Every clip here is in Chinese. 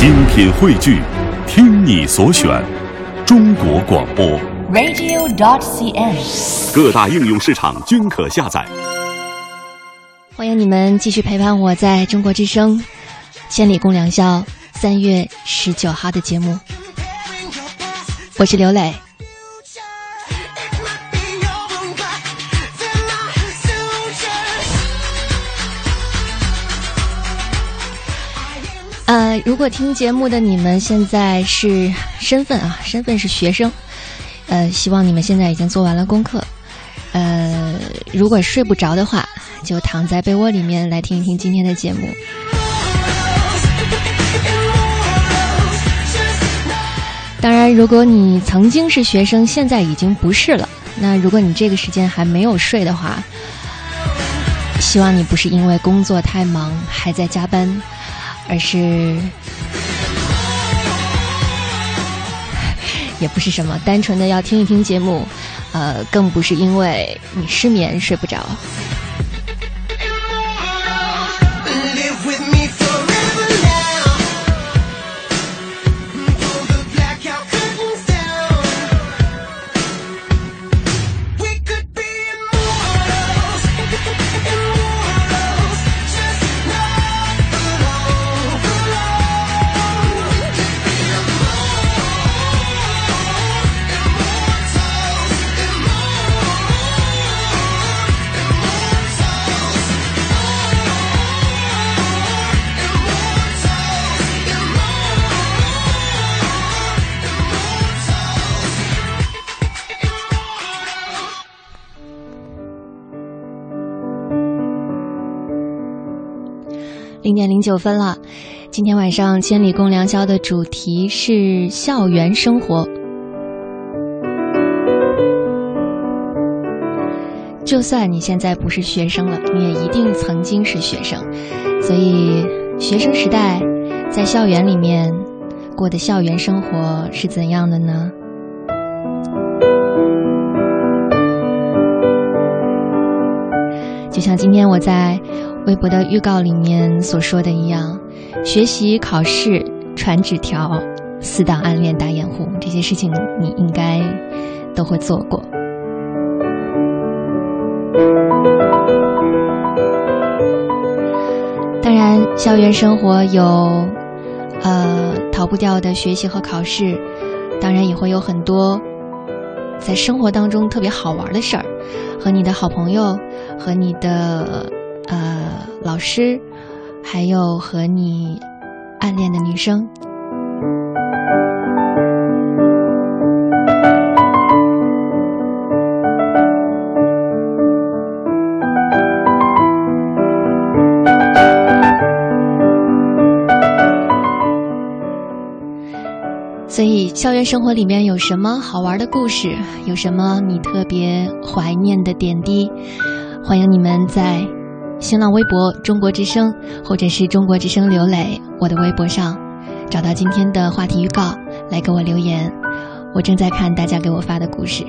精品汇聚，听你所选，中国广播。radio.dot.cn，。各大应用市场均可下载。欢迎你们继续陪伴我在中国之声《千里共良宵》三月十九号的节目，我是刘磊。如果听节目的你们现在是身份啊，身份是学生，呃，希望你们现在已经做完了功课。呃，如果睡不着的话，就躺在被窝里面来听一听今天的节目。当然，如果你曾经是学生，现在已经不是了，那如果你这个时间还没有睡的话，希望你不是因为工作太忙还在加班，而是也不是什么单纯的要听一听节目。呃，更不是因为你失眠睡不着。零点零九分了，今天晚上《千里共良宵》的主题是校园生活。就算你现在不是学生了，你也一定曾经是学生，所以学生时代在校园里面过的校园生活是怎样的呢？就像今天我在微博的预告里面所说的一样，学习、考试、传纸条、死党、暗恋、打掩护，这些事情你应该都会做过。当然，校园生活有呃逃不掉的学习和考试，当然也会有很多在生活当中特别好玩的事儿，和你的好朋友。和你的呃老师，还有和你暗恋的女生。所以，校园生活里面有什么好玩的故事？有什么你特别怀念的点滴？欢迎你们在新浪微博“中国之声”或者是“中国之声刘磊”我的微博上找到今天的话题预告，来给我留言。我正在看大家给我发的故事。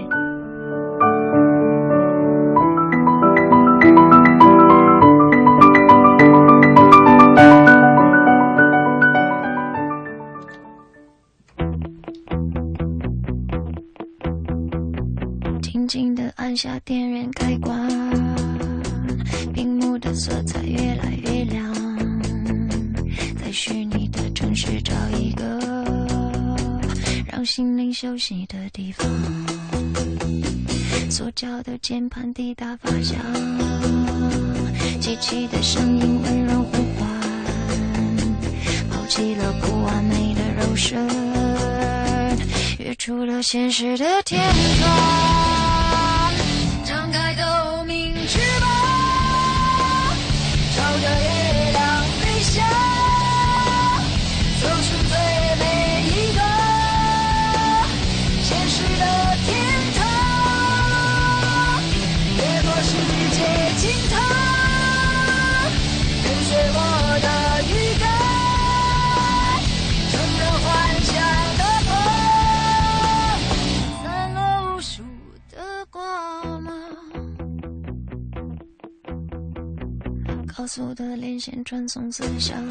熟悉的地方。塑胶的键盘滴答发响，机器的声音温柔呼唤，抛弃了不完美的肉身，跃出了现实的天窗，速的连线传送思想，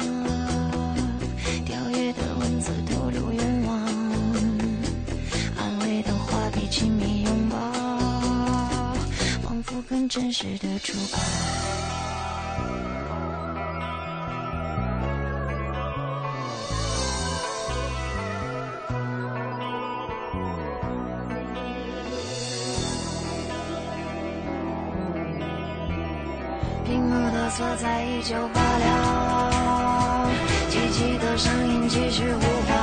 跳跃的文字透露愿望，安慰的话比亲密拥抱，仿佛更真实的触碰。彩依旧发亮，机器的声音继续呼唤，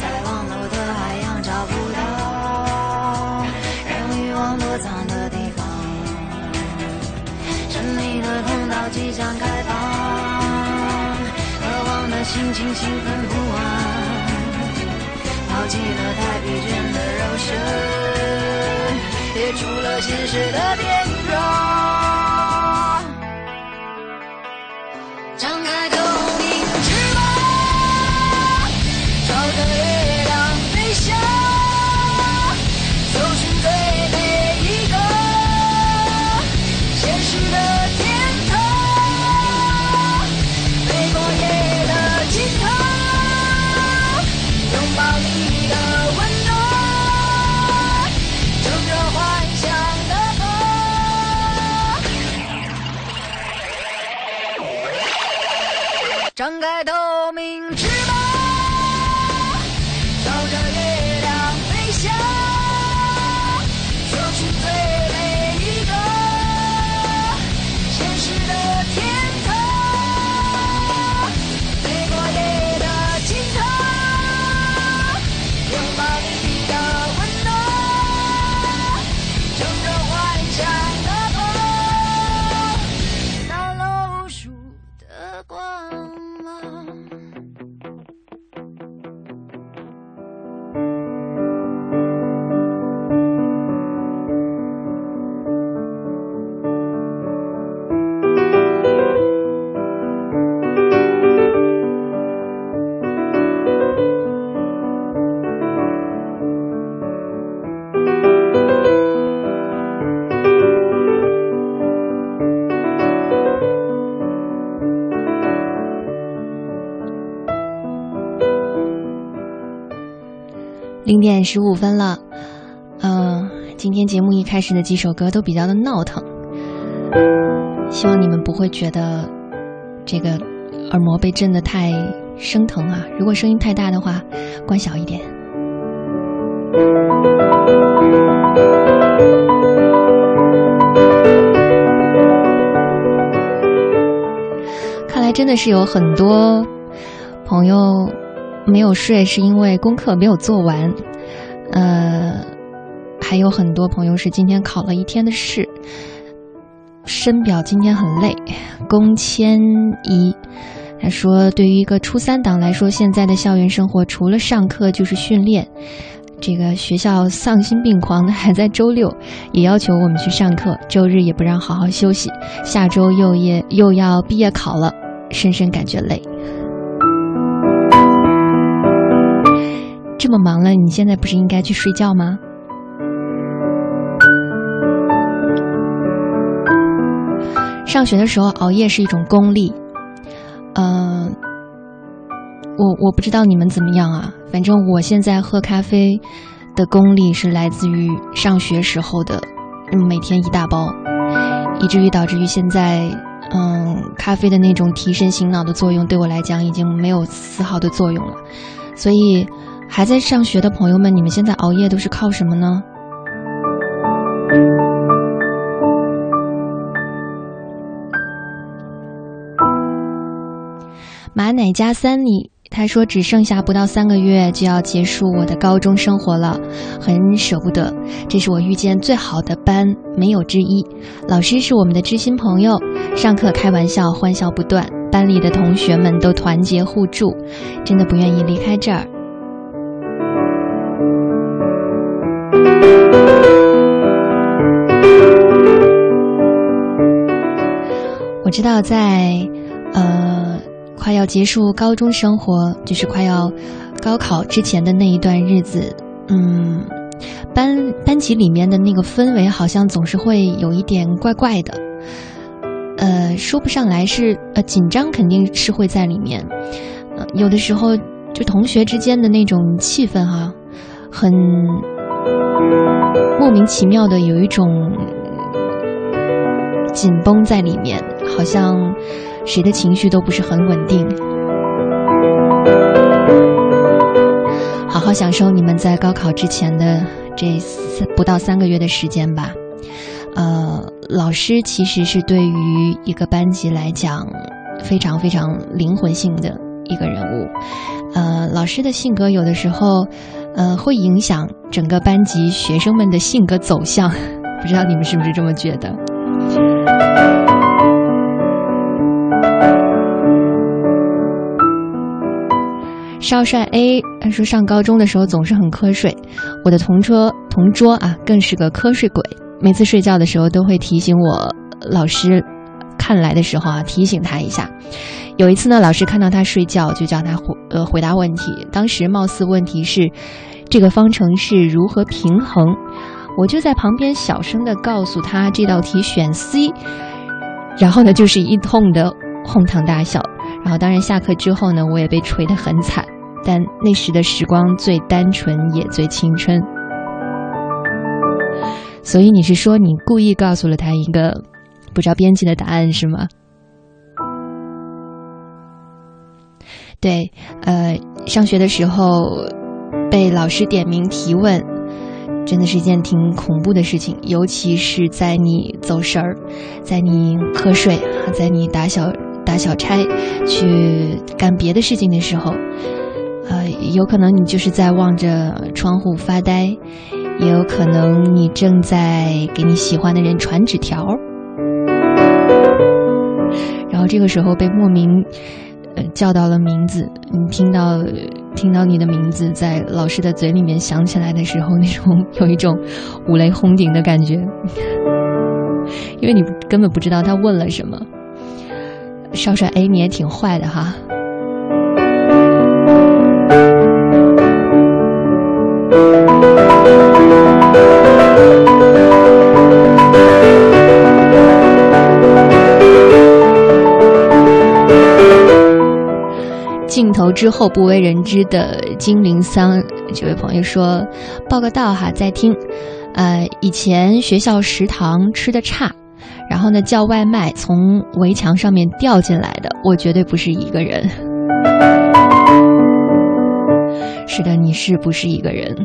在网络的海洋找不到让欲望躲藏的地方，神秘的通道即将开放，渴望的心情兴奋不安，抛弃了太疲倦的肉身，跌出了现实的边缘。点十五分了，嗯、今天节目一开始的几首歌都比较的闹腾，希望你们不会觉得这个耳膜被震得太生疼啊。如果声音太大的话，关小一点。看来真的是有很多朋友没有睡，是因为功课没有做完。还有很多朋友是今天考了一天的试，深表今天很累。龚千怡他说，对于一个初三党来说，现在的校园生活除了上课就是训练。这个学校丧心病狂的，还在周六也要求我们去上课，周日也不让好好休息。下周又业又要毕业考了，深深感觉累。这么忙了，你现在不是应该去睡觉吗？上学的时候熬夜是一种功利，嗯、我我不知道你们怎么样啊，反正我现在喝咖啡的功力是来自于上学时候的，每天一大包，以至于导致于现在，嗯，咖啡的那种提神醒脑的作用对我来讲已经没有丝毫的作用了。所以，还在上学的朋友们，你们现在熬夜都是靠什么呢？马奶加三里，他说只剩下不到三个月就要结束我的高中生活了，很舍不得。这是我遇见最好的班，没有之一。老师是我们的知心朋友，上课开玩笑，欢笑不断。班里的同学们都团结互助，真的不愿意离开这儿。我知道在，呃，快要结束高中生活，就是快要高考之前的那一段日子，嗯，班班级里面的那个氛围好像总是会有一点怪怪的，呃，说不上来是呃紧张，肯定是会在里面，有的时候就同学之间的那种气氛哈，很莫名其妙的有一种紧绷在里面，好像谁的情绪都不是很稳定。好好享受你们在高考之前的这三不到三个月的时间吧。呃，老师其实是对于一个班级来讲非常非常灵魂性的一个人物。呃，老师的性格有的时候，呃，会影响整个班级学生们的性格走向。不知道你们是不是这么觉得？少帅 A 他说上高中的时候总是很瞌睡，我的同桌同桌啊更是个瞌睡鬼。每次睡觉的时候都会提醒我，老师看来的时候啊，提醒他一下。有一次呢，老师看到他睡觉，就叫他回呃回答问题。当时貌似问题是这个方程式如何平衡，我就在旁边小声的告诉他这道题选 C，然后呢就是一通的哄堂大笑。然后当然下课之后呢，我也被锤得很惨，但那时的时光最单纯也最青春。所以你是说你故意告诉了他一个不着边际的答案是吗？对，呃，上学的时候被老师点名提问，真的是一件挺恐怖的事情，尤其是在你走神儿，在你瞌睡，在你打小打小差去干别的事情的时候，呃，有可能你就是在望着窗户发呆。也有可能你正在给你喜欢的人传纸条，然后这个时候被莫名呃叫到了名字，你听到听到你的名字在老师的嘴里面响起来的时候，那种有一种五雷轰顶的感觉，因为你根本不知道他问了什么。少帅 A，你也挺坏的哈。镜头之后不为人知的精灵桑，这位朋友说：“报个到哈，在听。呃，以前学校食堂吃的差，然后呢叫外卖从围墙上面掉进来的，我绝对不是一个人。是的，你是不是一个人？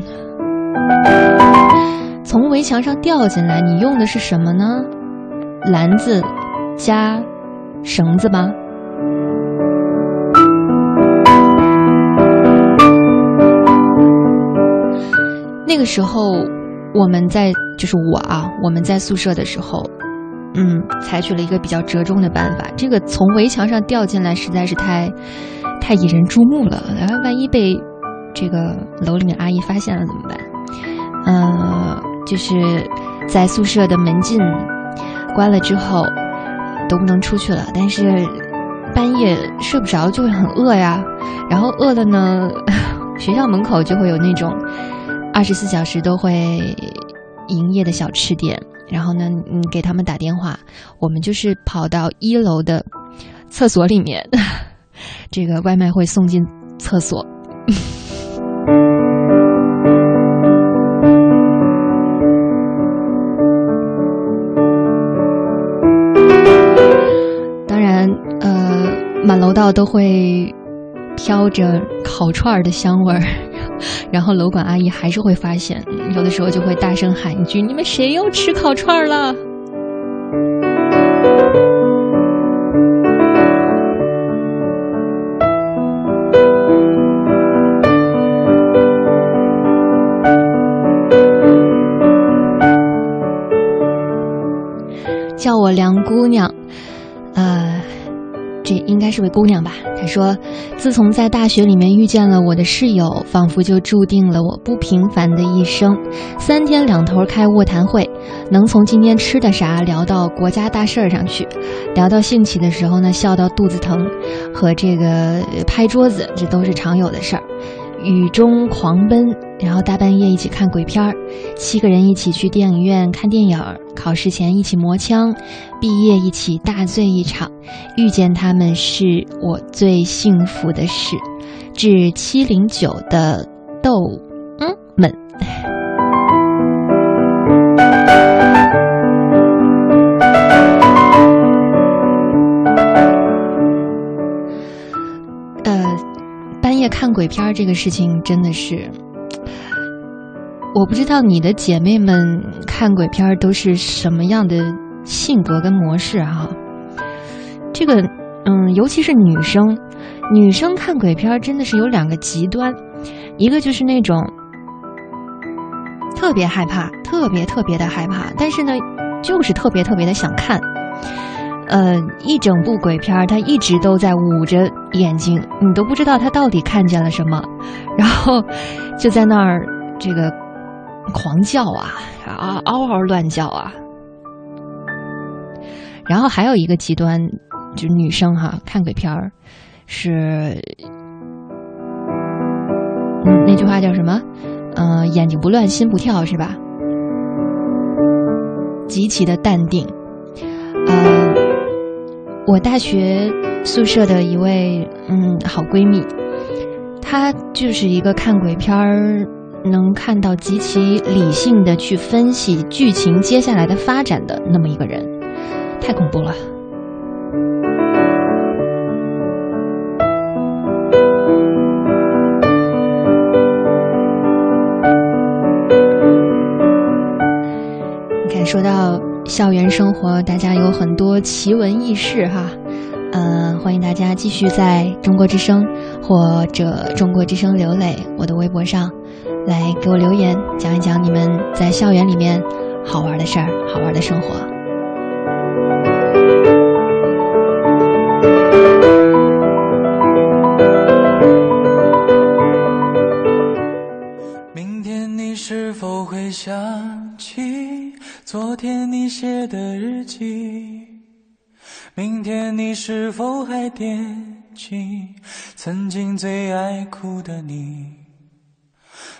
从围墙上掉进来，你用的是什么呢？篮子加绳子吗？”那个时候，我们在就是我啊，我们在宿舍的时候，嗯，采取了一个比较折中的办法。这个从围墙上掉进来实在是太太引人注目了，然后万一被这个楼里面阿姨发现了怎么办？呃，就是在宿舍的门禁关了之后都不能出去了，但是半夜睡不着就会很饿呀，然后饿了呢，学校门口就会有那种。二十四小时都会营业的小吃店，然后呢，你给他们打电话，我们就是跑到一楼的厕所里面，这个外卖会送进厕所。当然，呃，满楼道都会飘着烤串的香味儿。然后楼管阿姨还是会发现，有的时候就会大声喊一句：“你们谁又吃烤串了？”叫我梁姑娘，呃。这应该是位姑娘吧？她说：“自从在大学里面遇见了我的室友，仿佛就注定了我不平凡的一生。三天两头开卧谈会，能从今天吃的啥聊到国家大事儿上去，聊到兴起的时候呢，笑到肚子疼，和这个拍桌子，这都是常有的事儿。雨中狂奔，然后大半夜一起看鬼片儿，七个人一起去电影院看电影儿，考试前一起磨枪，毕业一起大醉一场，遇见他们是我最幸福的事。致七零九的豆嗯们。半夜看鬼片这个事情真的是，我不知道你的姐妹们看鬼片都是什么样的性格跟模式哈。这个，嗯，尤其是女生，女生看鬼片真的是有两个极端，一个就是那种特别害怕，特别特别的害怕，但是呢，就是特别特别的想看。呃，一整部鬼片儿，他一直都在捂着眼睛，你都不知道他到底看见了什么，然后就在那儿这个狂叫啊啊嗷嗷乱叫啊。然后还有一个极端，就是女生哈看鬼片儿是，嗯，那句话叫什么？嗯，眼睛不乱心不跳是吧？极其的淡定，呃。我大学宿舍的一位嗯好闺蜜，她就是一个看鬼片儿能看到极其理性的去分析剧情接下来的发展的那么一个人，太恐怖了。你看，说到。校园生活，大家有很多奇闻异事哈，嗯，欢迎大家继续在中国之声或者中国之声流泪我的微博上来给我留言，讲一讲你们在校园里面好玩的事儿、好玩的生活。明天你是否会想起？昨天你写的日记，明天你是否还惦记曾经最爱哭的你？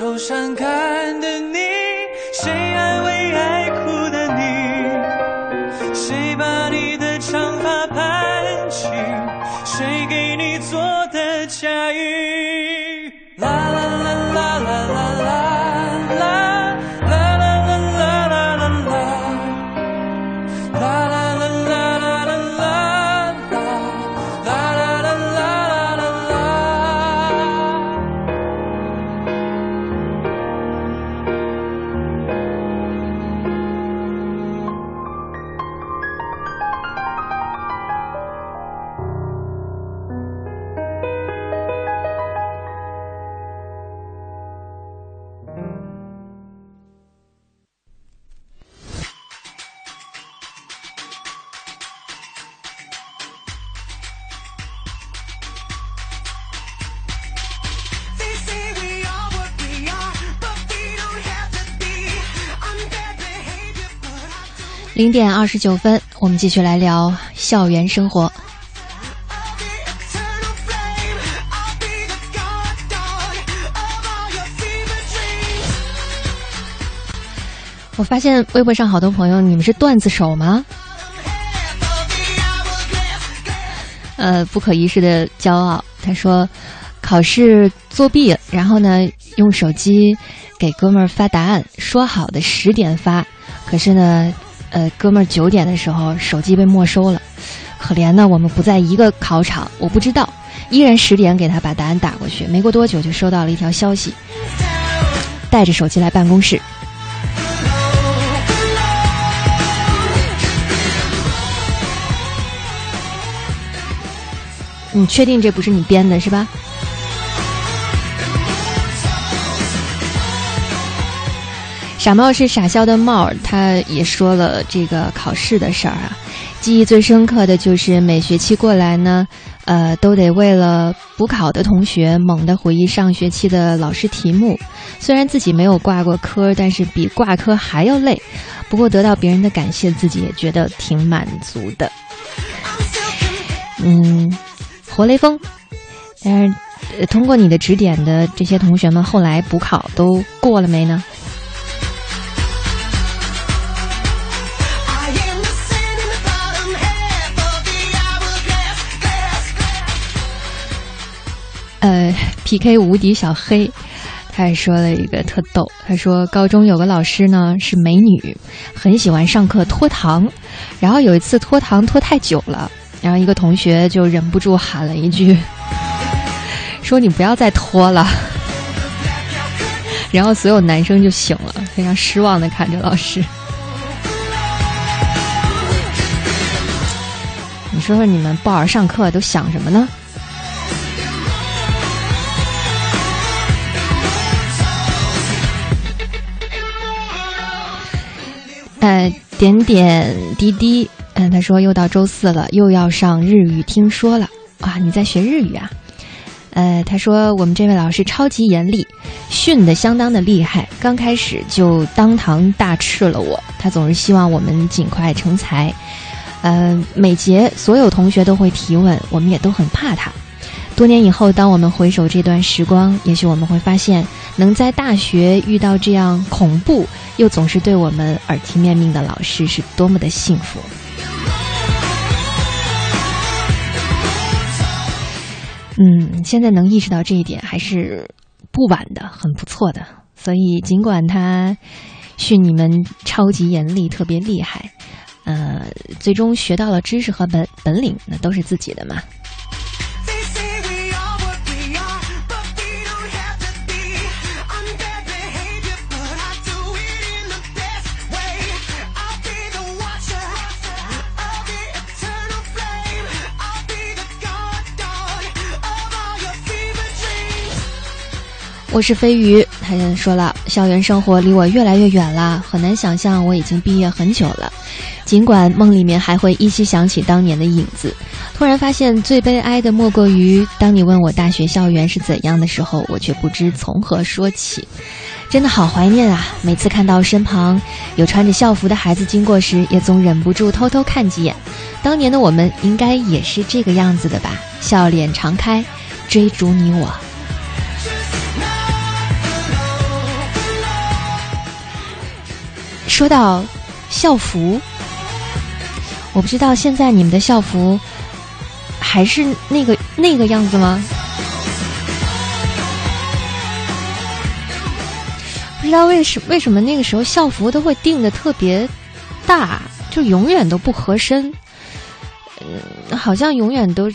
愁善感零点二十九分，我们继续来聊校园生活。我发现微博上好多朋友，你们是段子手吗？呃，不可一世的骄傲。他说，考试作弊，然后呢，用手机给哥们儿发答案，说好的十点发，可是呢，呃，哥们儿九点的时候手机被没收了，可怜呢，我们不在一个考场，我不知道，依然十点给他把答案打过去，没过多久就收到了一条消息，带着手机来办公室。你确定这不是你编的，是吧？傻帽是傻笑的帽，他也说了这个考试的事儿啊。记忆最深刻的就是每学期过来呢，呃，都得为了补考的同学猛地回忆上学期的老师题目。虽然自己没有挂过科，但是比挂科还要累。不过得到别人的感谢，自己也觉得挺满足的。嗯，活雷锋，但是、通过你的指点的这些同学们，后来补考都过了没呢？呃，PK 无敌小黑，他还说了一个特逗，他说高中有个老师呢是美女，很喜欢上课拖堂，然后有一次拖堂拖太久了，然后一个同学就忍不住喊了一句，说你不要再拖了，然后所有男生就醒了，非常失望的看着老师。你说说你们不好好上课都想什么呢？呃，点点滴滴，嗯，他说又到周四了，又要上日语听说了。哇，你在学日语啊？呃，他说我们这位老师超级严厉，训的相当的厉害，刚开始就当堂大斥了我。他总是希望我们尽快成才。呃，每节所有同学都会提问，我们也都很怕他。多年以后，当我们回首这段时光，也许我们会发现，能在大学遇到这样恐怖又总是对我们耳提面命的老师，是多么的幸福。嗯，现在能意识到这一点还是不晚的，很不错的。所以，尽管他训你们超级严厉、特别厉害，呃，最终学到了知识和本本领，那都是自己的嘛。我是飞鱼，他说了，校园生活离我越来越远了，很难想象我已经毕业很久了。尽管梦里面还会依稀想起当年的影子，突然发现最悲哀的莫过于，当你问我大学校园是怎样的时候，我却不知从何说起。真的好怀念啊！每次看到身旁有穿着校服的孩子经过时，也总忍不住偷偷看几眼。当年的我们应该也是这个样子的吧？笑脸常开，追逐你我。说到校服，我不知道现在你们的校服还是那个那个样子吗？不知道为什为什么那个时候校服都会定的特别大，就永远都不合身，嗯，好像永远都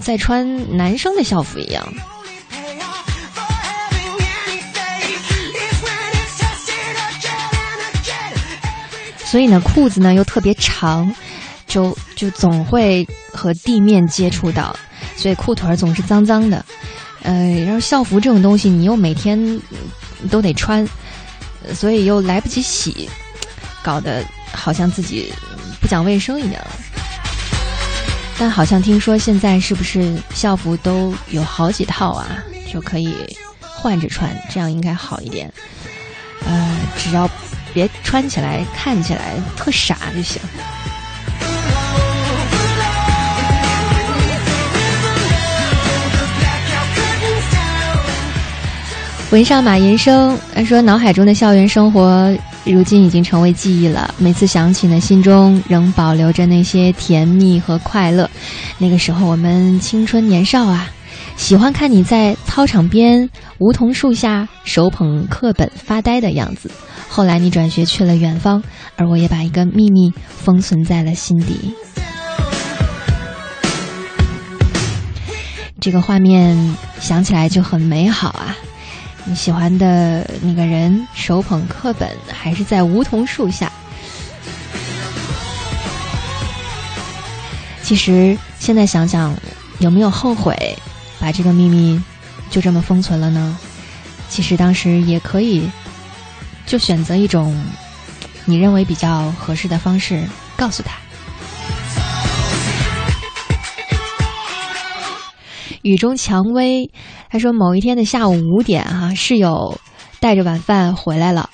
在穿男生的校服一样。所以呢，裤子呢又特别长，就就总会和地面接触到，所以裤腿总是脏脏的。呃，然后校服这种东西，你又每天都得穿，所以又来不及洗，搞得好像自己不讲卫生一样。但好像听说现在是不是校服都有好几套啊，就可以换着穿，这样应该好一点。呃，只要。别穿起来看起来特傻就行。文上马银生他说：“脑海中的校园生活，如今已经成为记忆了。每次想起呢，心中仍保留着那些甜蜜和快乐。那个时候我们青春年少啊，喜欢看你在操场边梧桐树下手捧课本发呆的样子。”后来你转学去了远方，而我也把一个秘密封存在了心底。这个画面想起来就很美好啊！你喜欢的那个人手捧课本，还是在梧桐树下。其实现在想想，有没有后悔把这个秘密就这么封存了呢？其实当时也可以。就选择一种你认为比较合适的方式告诉他。雨中蔷薇，他说某一天的下午五点，哈，室友带着晚饭回来了。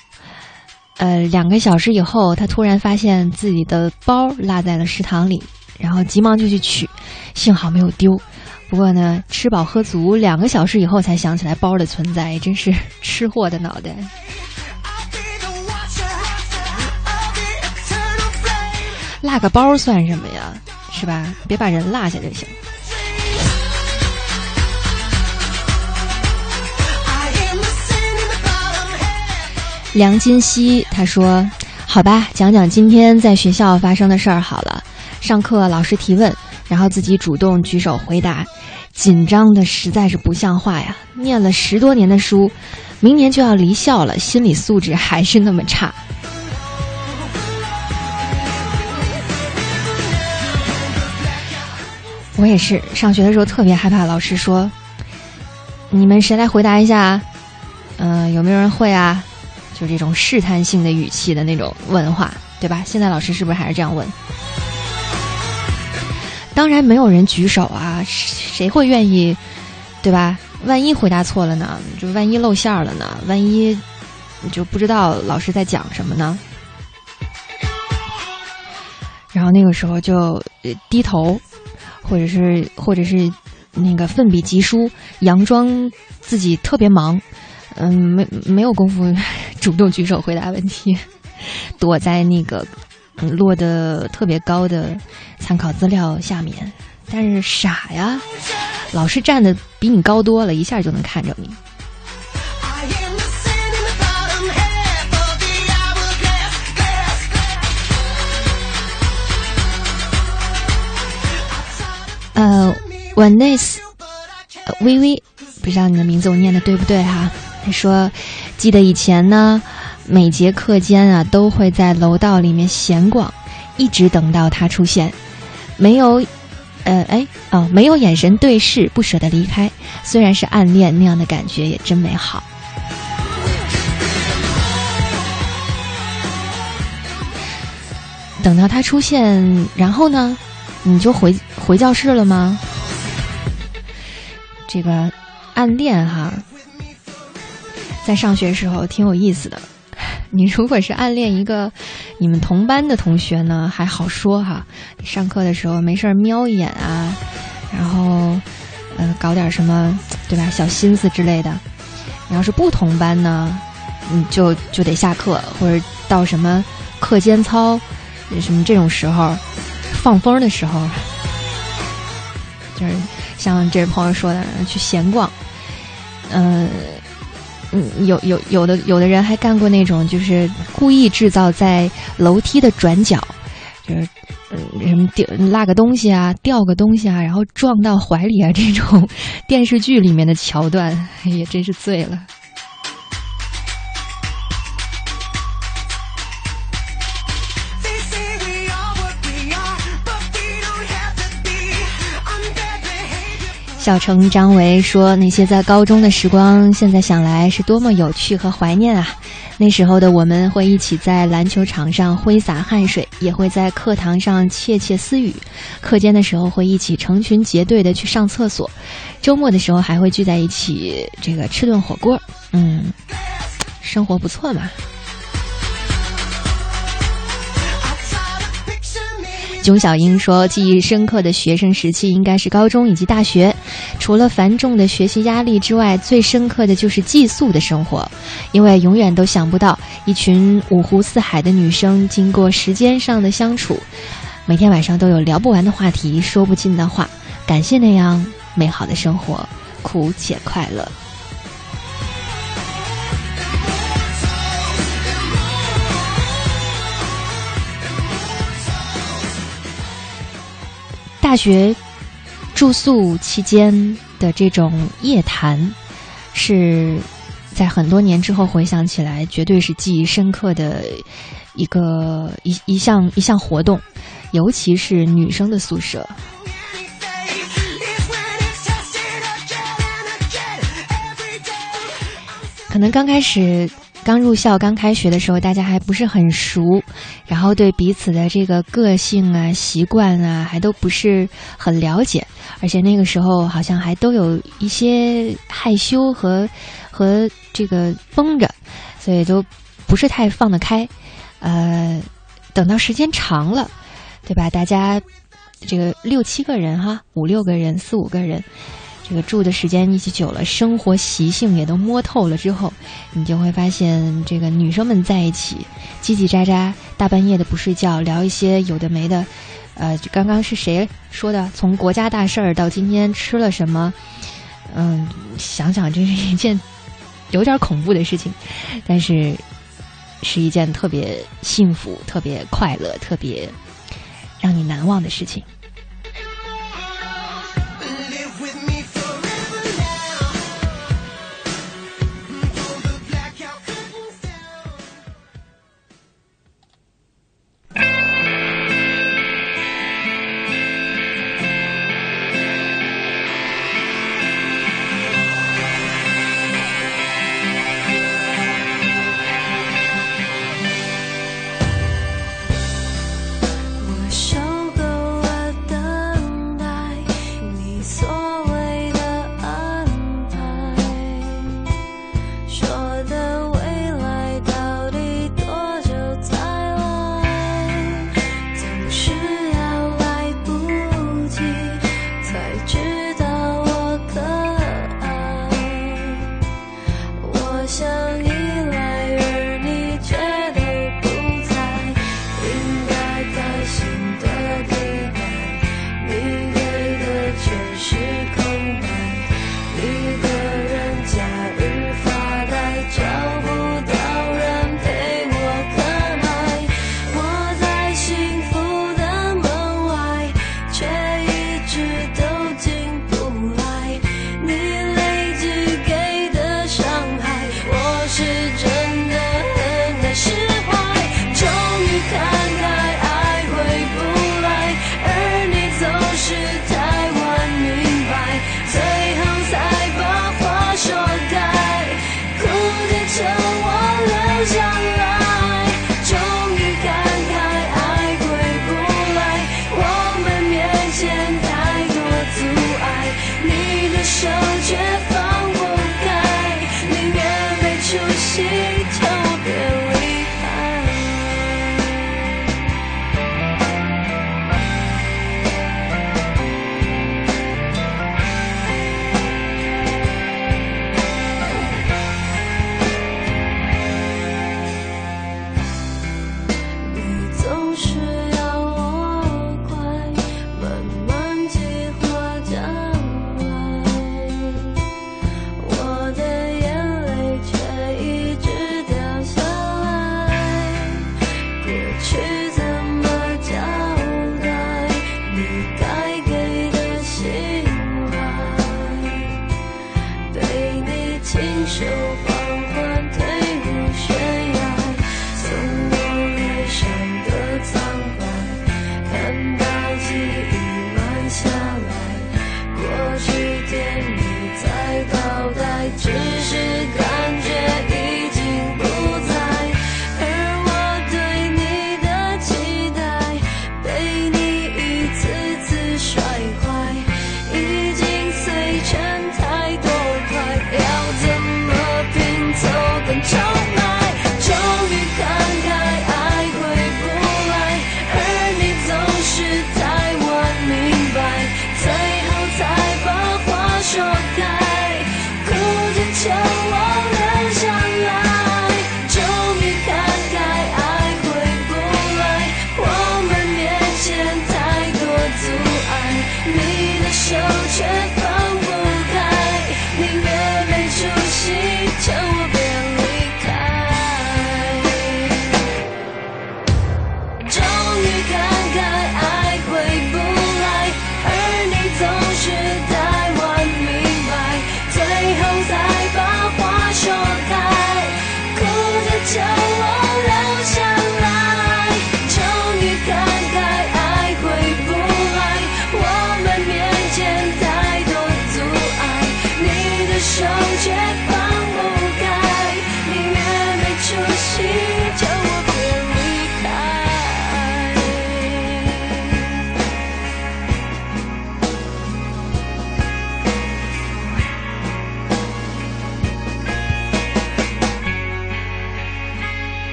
呃，两个小时以后，他突然发现自己的包落在了食堂里，然后急忙就去取，幸好没有丢。不过呢，吃饱喝足，两个小时以后才想起来包的存在，真是吃货的脑袋。落个包算什么呀？是吧？别把人落下就行。梁金熙他说：“好吧，讲讲今天在学校发生的事儿好了。上课老师提问，然后自己主动举手回答，紧张的实在是不像话呀！念了十多年的书，明年就要离校了，心理素质还是那么差。”我也是，上学的时候特别害怕老师说：“你们谁来回答一下？嗯，有没有人会啊？”就这种试探性的语气的那种问话，对吧？现在老师是不是还是这样问？当然没有人举手啊，谁会愿意，对吧？万一回答错了呢？就万一露馅了呢？万一就不知道老师在讲什么呢？然后那个时候就低头。或者是，或者是，那个奋笔疾书，佯装自己特别忙，嗯，没没有功夫主动举手回答问题，躲在那个落得特别高的参考资料下面。但是傻呀，老师站的比你高多了，一下就能看着你。呃，Vanessa，微微，不知道你的名字我念的对不对哈？他说，记得以前呢，每节课间啊，都会在楼道里面闲逛，一直等到他出现，没有，呃，哎，哦，没有眼神对视，不舍得离开，虽然是暗恋，那样的感觉也真美好。等到他出现，然后呢，你就回回教室了吗？这个暗恋哈，在上学时候挺有意思的。你如果是暗恋一个你们同班的同学呢，还好说哈，上课的时候没事儿瞄一眼啊，然后呃搞点什么对吧，小心思之类的。你要是不同班呢，你就就得下课或者到什么课间操，什么这种时候放风的时候，就是像这位朋友说的去闲逛，嗯。嗯，有有有的有的人还干过那种，就是故意制造在楼梯的转角，就是嗯什么掉落个东西啊，掉个东西啊，然后撞到怀里啊，这种 电视剧里面的桥段，也真是醉了。小城张维说：“那些在高中的时光，现在想来是多么有趣和怀念啊！那时候的我们会一起在篮球场上挥洒汗水，也会在课堂上窃窃私语。课间的时候会一起成群结队的去上厕所，周末的时候还会聚在一起，这个吃顿火锅。嗯，生活不错嘛。”熊小英说：“记忆深刻的学生时期应该是高中以及大学，除了繁重的学习压力之外，最深刻的就是寄宿的生活，因为永远都想不到一群五湖四海的女生经过时间上的相处，每天晚上都有聊不完的话题，说不尽的话。感谢那样美好的生活，苦且快乐。”大学住宿期间的这种夜谈，是在很多年之后回想起来，绝对是记忆深刻的一个一一项一项活动，尤其是女生的宿舍，可能刚开始。刚入校、刚开学的时候，大家还不是很熟，然后对彼此的这个个性啊、习惯啊，还都不是很了解，而且那个时候好像还都有一些害羞和和这个绷着，所以都不是太放得开。呃，等到时间长了，对吧？大家这个六七个人哈，五六个人、四五个人。这个住的时间一起久了，生活习性也都摸透了之后，你就会发现，这个女生们在一起叽叽喳喳，大半夜的不睡觉，聊一些有的没的。呃，刚刚是谁说的？从国家大事儿到今天吃了什么？嗯，想想这是一件有点恐怖的事情，但是是一件特别幸福、特别快乐、特别让你难忘的事情。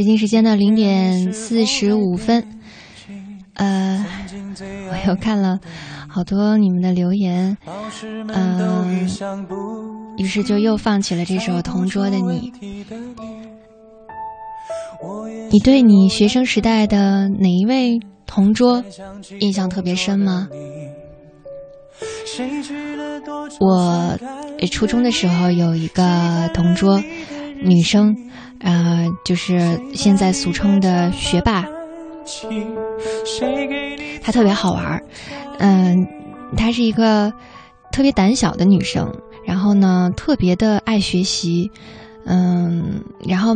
北京时间的零点四十五分，呃，我又看了好多你们的留言，老师们都已想不于是就又放起了这首《同桌的你》。你对你学生时代的哪一位同桌印象特别深吗？我呃初中的时候有一个同桌，女生，呃，就是现在俗称的学霸，她特别好玩儿，嗯、她是一个特别胆小的女生，然后呢，特别的爱学习，嗯，然后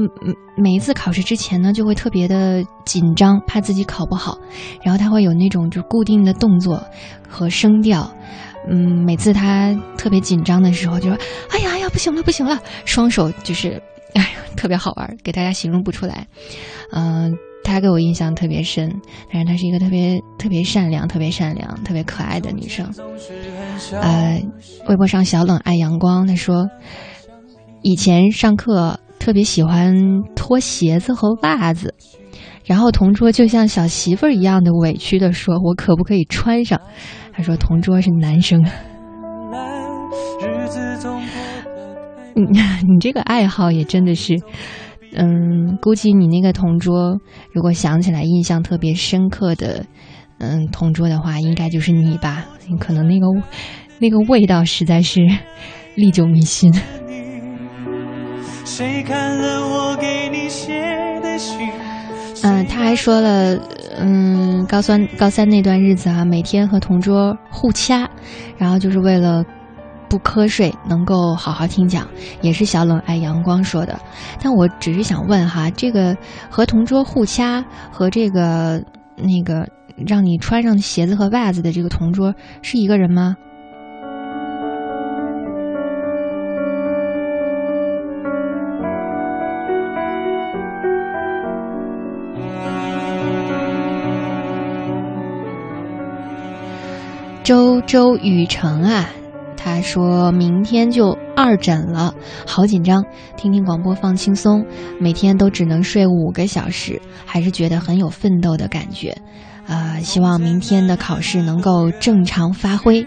每一次考试之前呢，就会特别的紧张，怕自己考不好，然后她会有那种就固定的动作和声调。嗯，每次他特别紧张的时候，就说：“哎呀哎呀，不行了不行了！”双手就是，哎呀，特别好玩，给大家形容不出来。嗯、她给我印象特别深，但是她是一个特别特别善良、特别善良、特别可爱的女生。呃，微博上小冷爱阳光，她说，以前上课特别喜欢脱鞋子和袜子，然后同桌就像小媳妇儿一样的委屈的说：“我可不可以穿上？”他说：“同桌是男生。你 你这个爱好也真的是，嗯，估计你那个同桌，如果想起来印象特别深刻的，嗯，同桌的话，应该就是你吧？你可能那个那个味道实在是 历久弥新。谁看了我给你写的信？嗯，他还说了，嗯，高三高三那段日子啊，每天和同桌互掐，然后就是为了不瞌睡，能够好好听讲，也是小冷爱阳光说的。但我只是想问哈，这个和同桌互掐和这个那个让你穿上鞋子和袜子的这个同桌是一个人吗？周周雨成啊，他说明天就二诊了，好紧张。听听广播放轻松，每天都只能睡五个小时，还是觉得很有奋斗的感觉。呃，希望明天的考试能够正常发挥。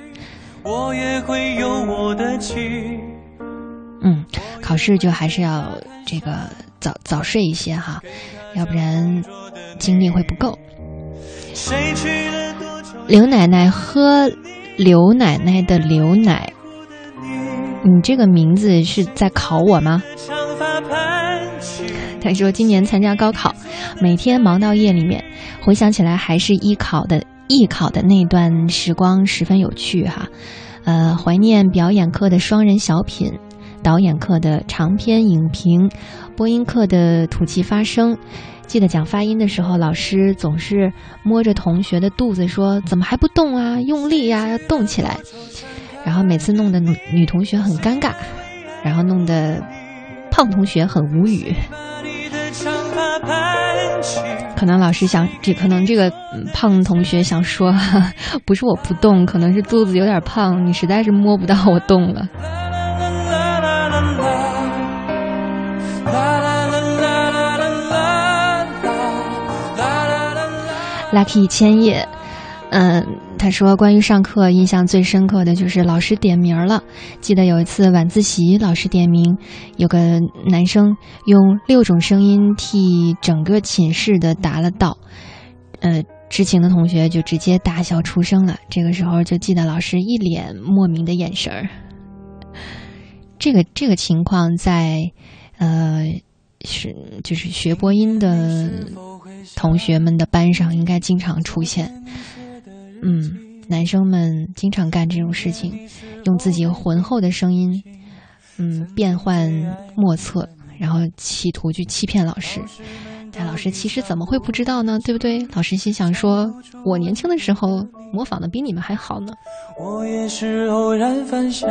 我也会有我的情。嗯，考试就还是要这个早早睡一些哈，要不然精力会不够。谁去了？刘奶奶喝刘奶奶的刘奶，你这个名字是在考我吗？长发盘起，他说今年参加高考，每天忙到夜里面，回想起来还是艺考的艺考的那段时光十分有趣哈。呃，怀念表演课的双人小品，导演课的长篇影评，播音课的吐气发声。记得讲发音的时候，老师总是摸着同学的肚子说：“怎么还不动啊？用力呀，要动起来。”然后每次弄得女女同学很尴尬，然后弄得胖同学很无语。可能老师想，这可能这个胖同学想说，不是我不动，可能是肚子有点胖，你实在是摸不到我动了。Lucky 千叶，嗯，他说关于上课印象最深刻的就是老师点名了。记得有一次晚自习，老师点名，有个男生用六种声音替整个寝室的答了到，呃，知情的同学就直接大笑出声了。这个时候就记得老师一脸莫名的眼神儿。这个这个情况在，呃，是就是学播音的同学们的班上应该经常出现。嗯，男生们经常干这种事情，用自己浑厚的声音，嗯，变幻莫测，然后企图去欺骗老师。但老师其实怎么会不知道呢？对不对？老师心想说：“我年轻的时候模仿的比你们还好呢。我也是偶然翻相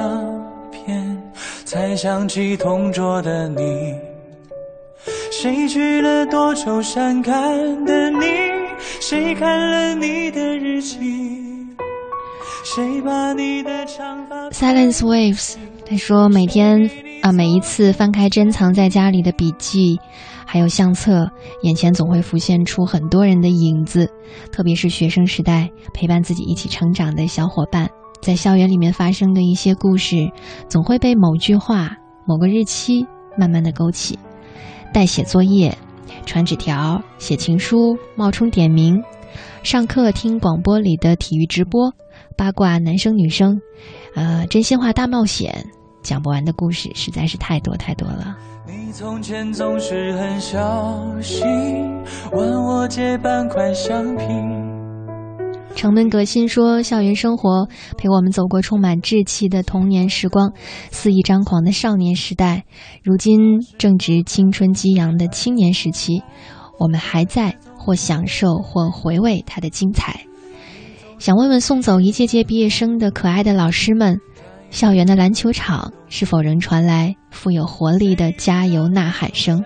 片，才想起同桌的你。谁去了多愁善感的你？谁看了你的日记？谁把你的长发 Silence Waves，他说每天啊，每一次翻开珍藏在家里的笔记，还有相册，眼前总会浮现出很多人的影子，特别是学生时代陪伴自己一起成长的小伙伴，在校园里面发生的一些故事，总会被某句话、某个日期慢慢的勾起。代写作业、传纸条、写情书、冒充点名，上课听广播里的体育直播，八卦男生女生，呃，真心话大冒险，讲不完的故事实在是太多太多了。你从前总是很小心，问我借半块橡皮。城门革新说，校园生活陪我们走过充满稚气的童年时光，肆意张狂的少年时代，如今正值青春激扬的青年时期，我们还在或享受或回味它的精彩。想问问送走一届届毕业生的可爱的老师们，校园的篮球场是否仍传来富有活力的加油呐喊声？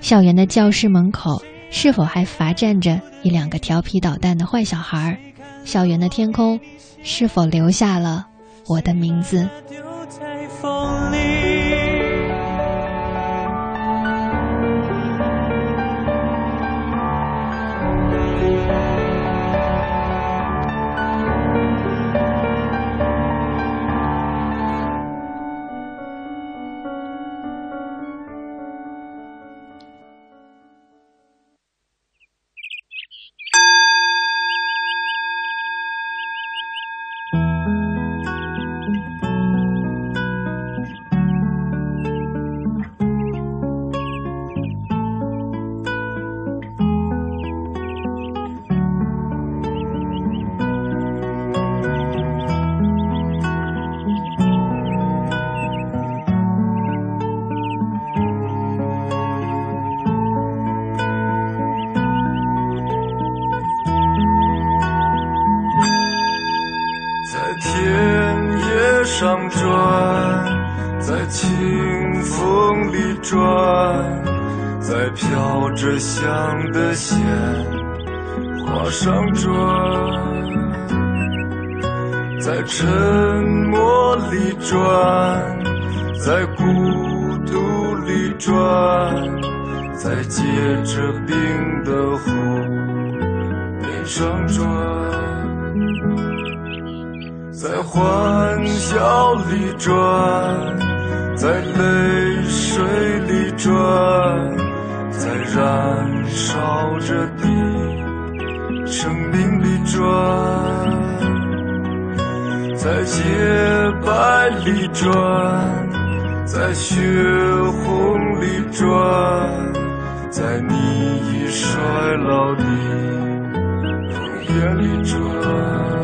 校园的教室门口是否还罚站着一两个调皮捣蛋的坏小孩儿？校园的天空是否留下了我的名字？欢笑里转，在泪水里转，在燃烧着的生命里转，在洁白里转，在血红里转，在你已衰老的容颜里转。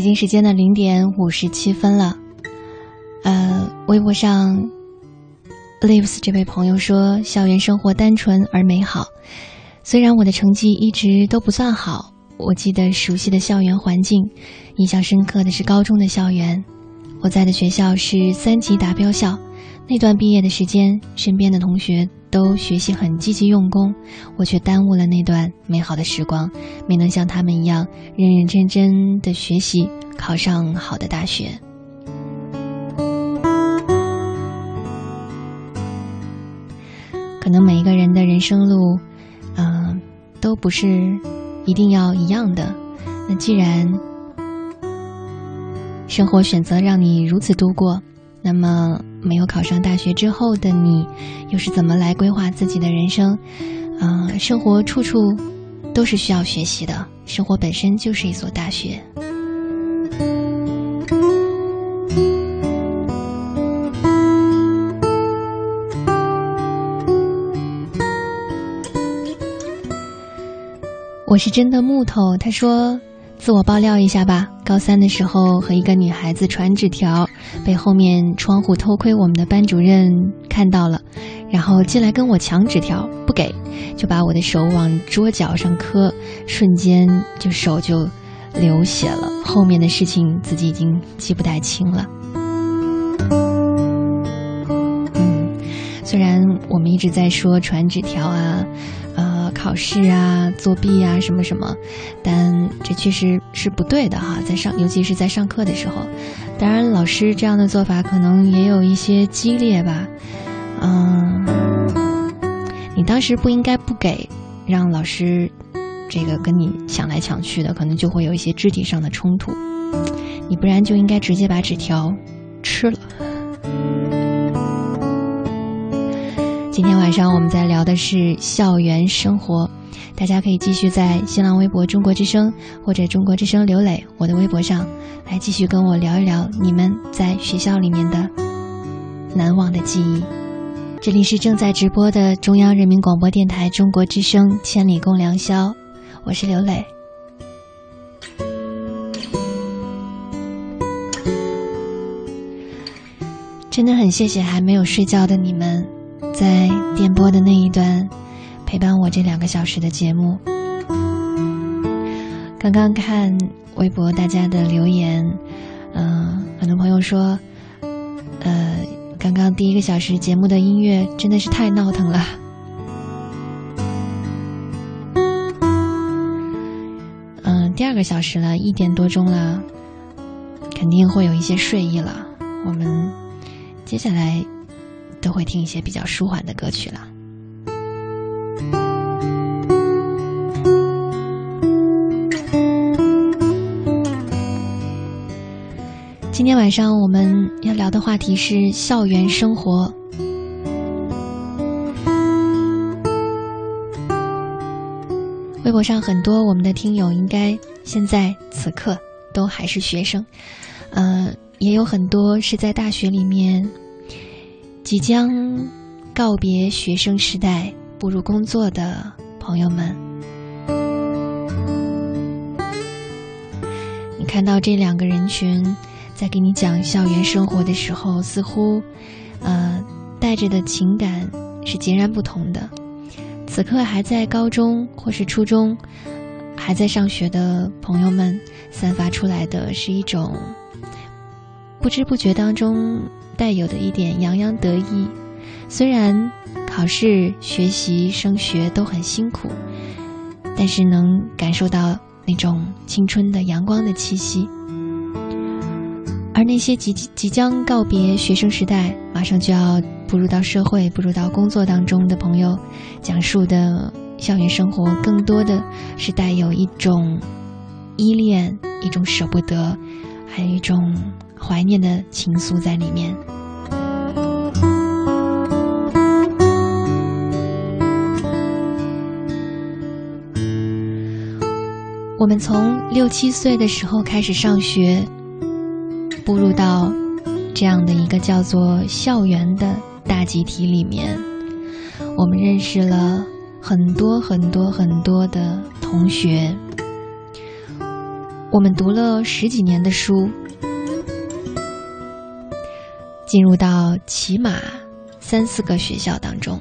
北京时间的零点五十七分了，呃，微博上，lives 这位朋友说，校园生活单纯而美好。虽然我的成绩一直都不算好，我记得熟悉的校园环境，印象深刻的是高中的校园。我在的学校是三级达标校，那段毕业的时间，身边的同学都学习很积极用功，我却耽误了那段美好的时光，没能像他们一样认认真真的学习，考上好的大学。可能每一个人的人生路，嗯、都不是一定要一样的。那既然生活选择让你如此度过，那么没有考上大学之后的你，又是怎么来规划自己的人生？嗯，生活处处都是需要学习的，生活本身就是一所大学。我是真的木头，他说。自我爆料一下吧，高三的时候和一个女孩子传纸条，被后面窗户偷窥我们的班主任看到了，然后进来跟我抢纸条，不给，就把我的手往桌角上磕，瞬间就手就流血了。后面的事情自己已经记不太清了。嗯，虽然我们一直在说传纸条啊。”考试啊，作弊啊，什么什么，但这确实是不对的哈，在上，尤其是在上课的时候。当然，老师这样的做法可能也有一些激烈吧。嗯，你当时不应该不给，让老师这个跟你抢来抢去的，可能就会有一些肢体上的冲突。你不然就应该直接把纸条吃了。今天晚上我们在聊的是校园生活，大家可以继续在新浪微博“中国之声”或者“中国之声刘磊”我的微博上来继续跟我聊一聊你们在学校里面的难忘的记忆。这里是正在直播的中央人民广播电台中国之声《千里共良宵》，我是刘磊。真的很谢谢还没有睡觉的你们。在电波的那一端，陪伴我这两个小时的节目。刚刚看微博大家的留言，嗯，很多朋友说，呃，刚刚第一个小时节目的音乐真的是太闹腾了。嗯，第二个小时了，一点多钟了，肯定会有一些睡意了。我们接下来。都会听一些比较舒缓的歌曲了。今天晚上我们要聊的话题是校园生活。微博上很多我们的听友应该现在此刻都还是学生，呃，也有很多是在大学里面。即将告别学生时代、步入工作的朋友们，你看到这两个人群在给你讲校园生活的时候，似乎，呃，带着的情感是截然不同的。此刻还在高中或是初中，还在上学的朋友们，散发出来的是一种不知不觉当中。带有的一点洋洋得意，虽然考试、学习、升学都很辛苦，但是能感受到那种青春的阳光的气息。而那些即即将告别学生时代，马上就要步入到社会、步入到工作当中的朋友，讲述的校园生活，更多的是带有一种依恋、一种舍不得，还有一种。怀念的情愫在里面。我们从六七岁的时候开始上学，步入到这样的一个叫做校园的大集体里面，我们认识了很多很多很多的同学，我们读了十几年的书。进入到起码三四个学校当中，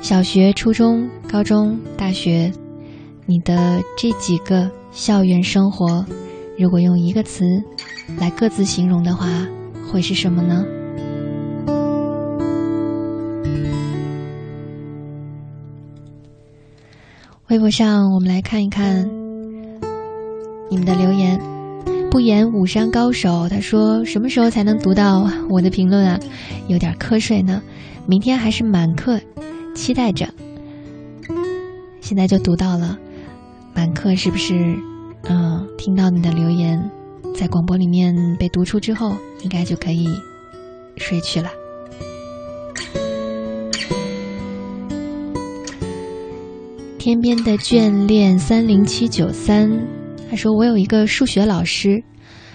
小学、初中、高中、大学，你的这几个校园生活，如果用一个词来各自形容的话，会是什么呢？微博上，我们来看一看你们的留言。不言武山高手，他说：“什么时候才能读到我的评论啊？有点瞌睡呢，明天还是满课，期待着。现在就读到了，满课是不是？嗯，听到你的留言，在广播里面被读出之后，应该就可以睡去了。”天边的眷恋三零七九三。他说：“我有一个数学老师，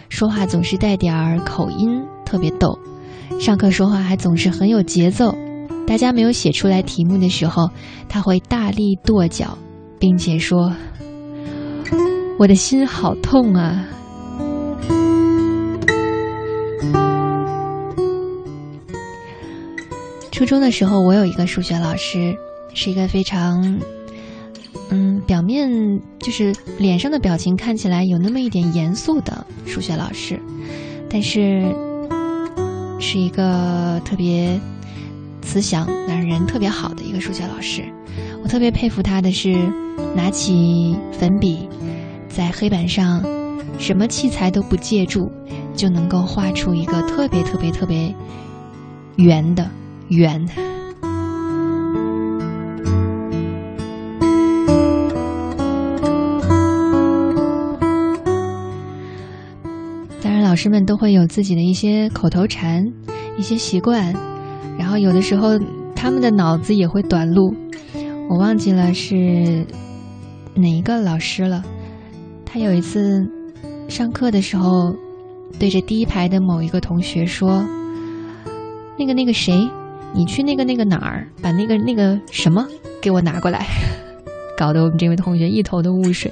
说话总是带点儿口音，特别逗。上课说话还总是很有节奏，大家没有写出来题目的时候，他会大力跺脚，并且说：“我的心好痛啊！”初中的时候，我有一个数学老师，是一个非常，嗯，表面就是脸上的表情看起来有那么一点严肃的数学老师，但是是一个特别慈祥、男人特别好的一个数学老师。我特别佩服他的是，拿起粉笔，在黑板上，什么器材都不借助，就能够画出一个特别特别特别圆的。圆。老师们都会有自己的一些口头禅、一些习惯，然后有的时候他们的脑子也会短路。我忘记了是哪一个老师了。他有一次上课的时候，对着第一排的某一个同学说：“那个那个谁。”你去那个那个哪儿，把那个那个什么给我拿过来，搞得我们这位同学一头的雾水。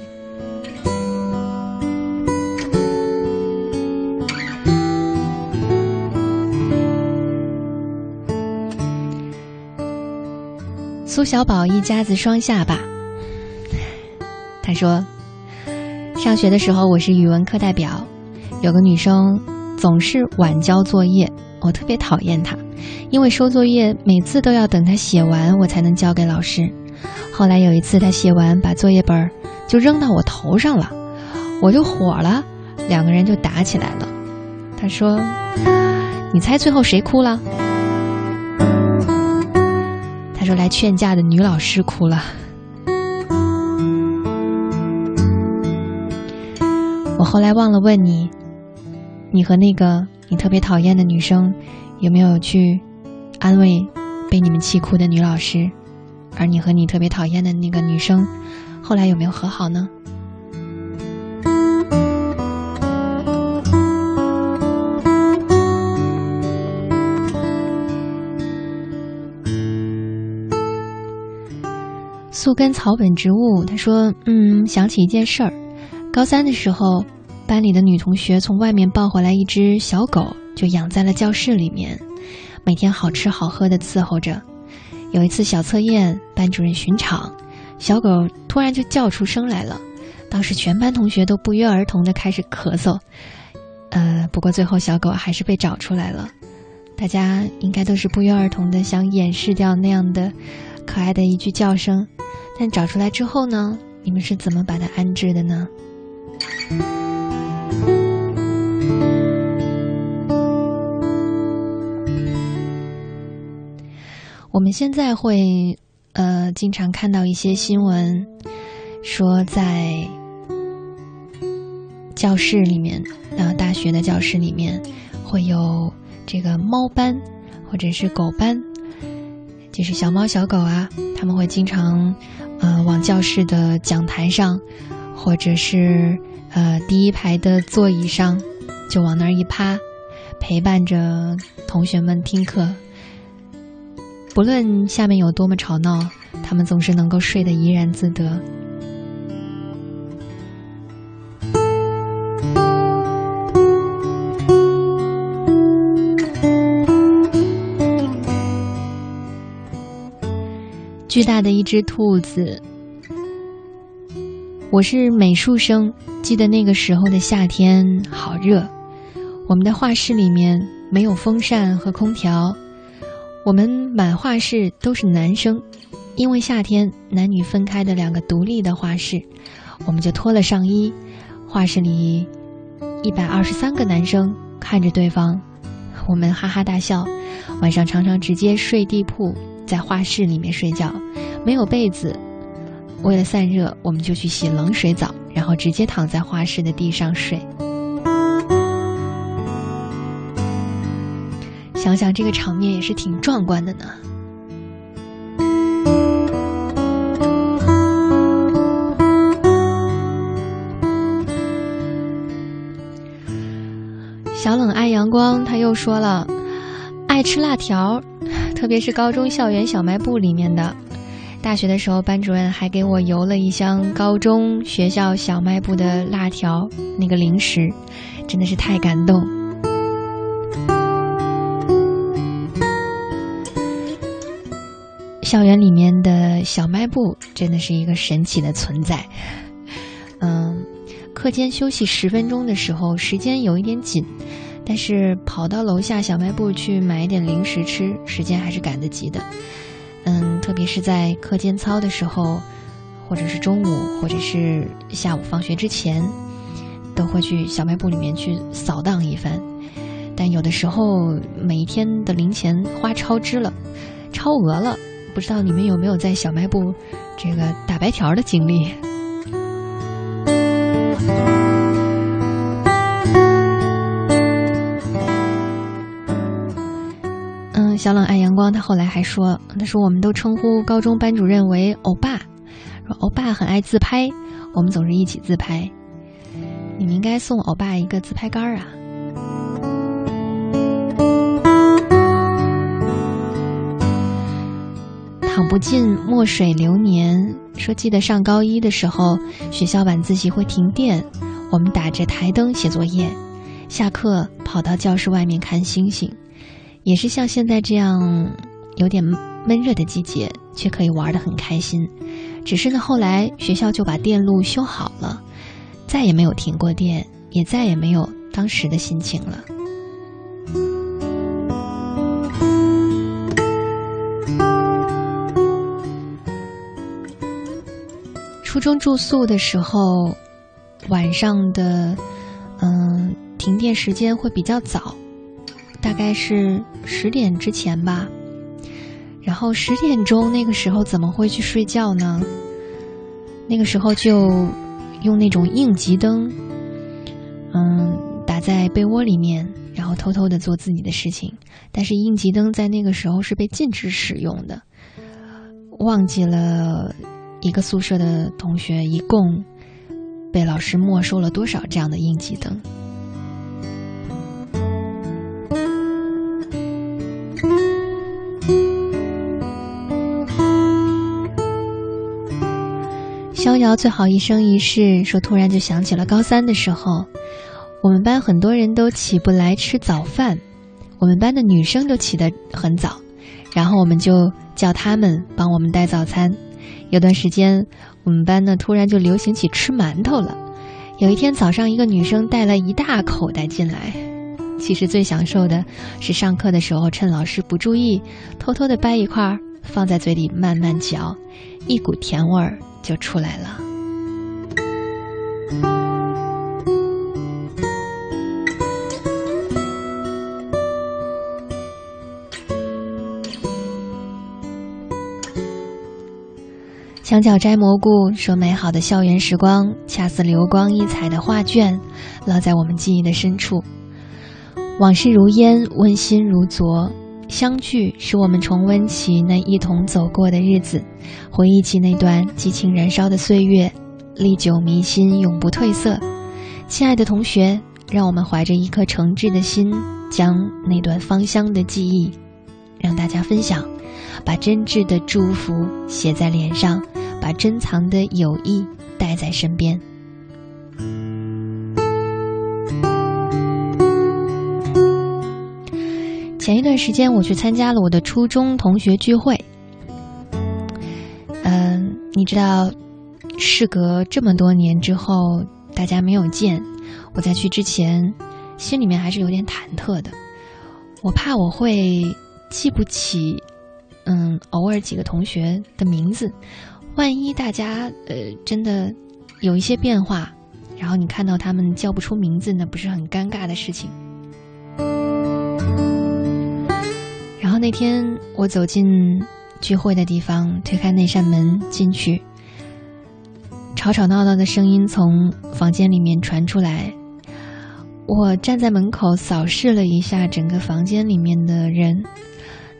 苏小宝一家子双下巴。他说，上学的时候我是语文课代表，有个女生总是晚交作业，我特别讨厌她。因为收作业每次都要等她写完，我才能交给老师。后来有一次她写完，把作业本就扔到我头上了，我就火了，两个人就打起来了。他说：“你猜最后谁哭了？”他说：“来劝架的女老师哭了。”我后来忘了问你，你和那个你特别讨厌的女生。有没有去安慰被你们气哭的女老师？而你和你特别讨厌的那个女生，后来有没有和好呢？宿根草本植物，他说：“嗯，想起一件事儿，高三的时候，班里的女同学从外面抱回来一只小狗。”就养在了教室里面，每天好吃好喝的伺候着。有一次小测验，班主任巡场，小狗突然就叫出声来了。当时全班同学都不约而同的开始咳嗽。呃，不过最后小狗还是被找出来了。大家应该都是不约而同的想掩饰掉那样的可爱的一句叫声。但找出来之后呢？你们是怎么把它安置的呢？我们现在会，呃，经常看到一些新闻，说在教室里面，呃，大学的教室里面会有这个猫班或者是狗班，就是小猫小狗啊，他们会经常，呃，往教室的讲台上，或者是呃第一排的座椅上，就往那儿一趴，陪伴着同学们听课。不论下面有多么吵闹，他们总是能够睡得怡然自得。巨大的一只兔子。我是美术生，记得那个时候的夏天好热，我们的画室里面没有风扇和空调。我们满画室都是男生，因为夏天男女分开的两个独立的画室，我们就脱了上衣。画室里一百二十三个男生看着对方，我们哈哈大笑。晚上常常直接睡地铺，在画室里面睡觉，没有被子。为了散热，我们就去洗冷水澡，然后直接躺在画室的地上睡。想想这个场面也是挺壮观的呢。小冷爱阳光，他又说了：“爱吃辣条，特别是高中校园小卖部里面的。大学的时候，班主任还给我邮了一箱高中学校小卖部的辣条，那个零食，真的是太感动。校园里面的小卖部真的是一个神奇的存在。嗯，课间休息十分钟的时候，时间有一点紧，但是跑到楼下小卖部去买点零食吃，时间还是赶得及的。嗯，特别是在课间操的时候，或者是中午，或者是下午放学之前，都会去小卖部里面去扫荡一番。但有的时候，每一天的零钱花超支了，超额了。不知道你们有没有在小卖部这个打白条的经历？小冷爱阳光，他后来还说，他说我们都称呼高中班主任为欧巴，说欧巴很爱自拍，我们总是一起自拍。你们应该送欧巴一个自拍杆儿啊。躺不进墨水流年，说记得上高一的时候，学校晚自习会停电，我们打着台灯写作业，下课跑到教室外面看星星，也是像现在这样有点闷热的季节，却可以玩得很开心。只是呢，后来学校就把电路修好了，再也没有停过电，也再也没有当时的心情了。初中住宿的时候，晚上的嗯停电时间会比较早，大概是十点之前吧。然后十点钟那个时候怎么会去睡觉呢？那个时候就用那种应急灯，嗯，打在被窝里面，然后偷偷的做自己的事情。但是应急灯在那个时候是被禁止使用的，忘记了。一个宿舍的同学一共被老师没收了多少这样的应急灯？逍遥最好一生一世说，突然就想起了高三的时候，我们班很多人都起不来吃早饭，我们班的女生都起得很早，然后我们就叫他们帮我们带早餐。有段时间，我们班呢突然就流行起吃馒头了。有一天早上，一个女生带了一大口袋进来。其实最享受的是上课的时候，趁老师不注意，偷偷的掰一块放在嘴里慢慢嚼，一股甜味儿就出来了。墙角摘蘑菇说：“美好的校园时光，恰似流光溢彩的画卷，烙在我们记忆的深处。往事如烟，温馨如昨。相聚使我们重温起那一同走过的日子，回忆起那段激情燃烧的岁月，历久弥新，永不褪色。亲爱的同学，让我们怀着一颗诚挚的心，将那段芳香的记忆，让大家分享，把真挚的祝福写在脸上。”把珍藏的友谊带在身边。前一段时间，我去参加了我的初中同学聚会。嗯，你知道，事隔这么多年之后，大家没有见，我在去之前，心里面还是有点忐忑的。我怕我会记不起，嗯，偶尔几个同学的名字。万一大家呃真的有一些变化，然后你看到他们叫不出名字，那不是很尴尬的事情。那天我走进聚会的地方，推开那扇门进去，吵吵闹闹的声音从房间里面传出来。我站在门口扫视了一下整个房间里面的人，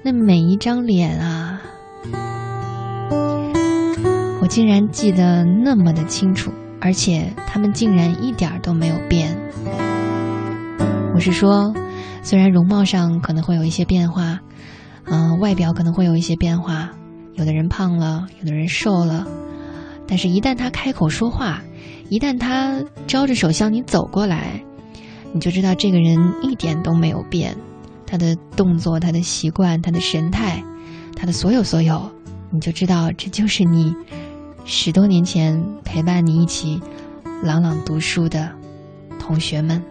那每一张脸啊。我竟然记得那么的清楚，而且他们竟然一点都没有变。我是说，虽然容貌上可能会有一些变化，嗯、外表可能会有一些变化，有的人胖了，有的人瘦了，但是，一旦他开口说话，一旦他招着手向你走过来，你就知道这个人一点都没有变，他的动作、他的习惯、他的神态，他的所有所有，你就知道这就是你十多年前陪伴你一起朗朗读书的同学们。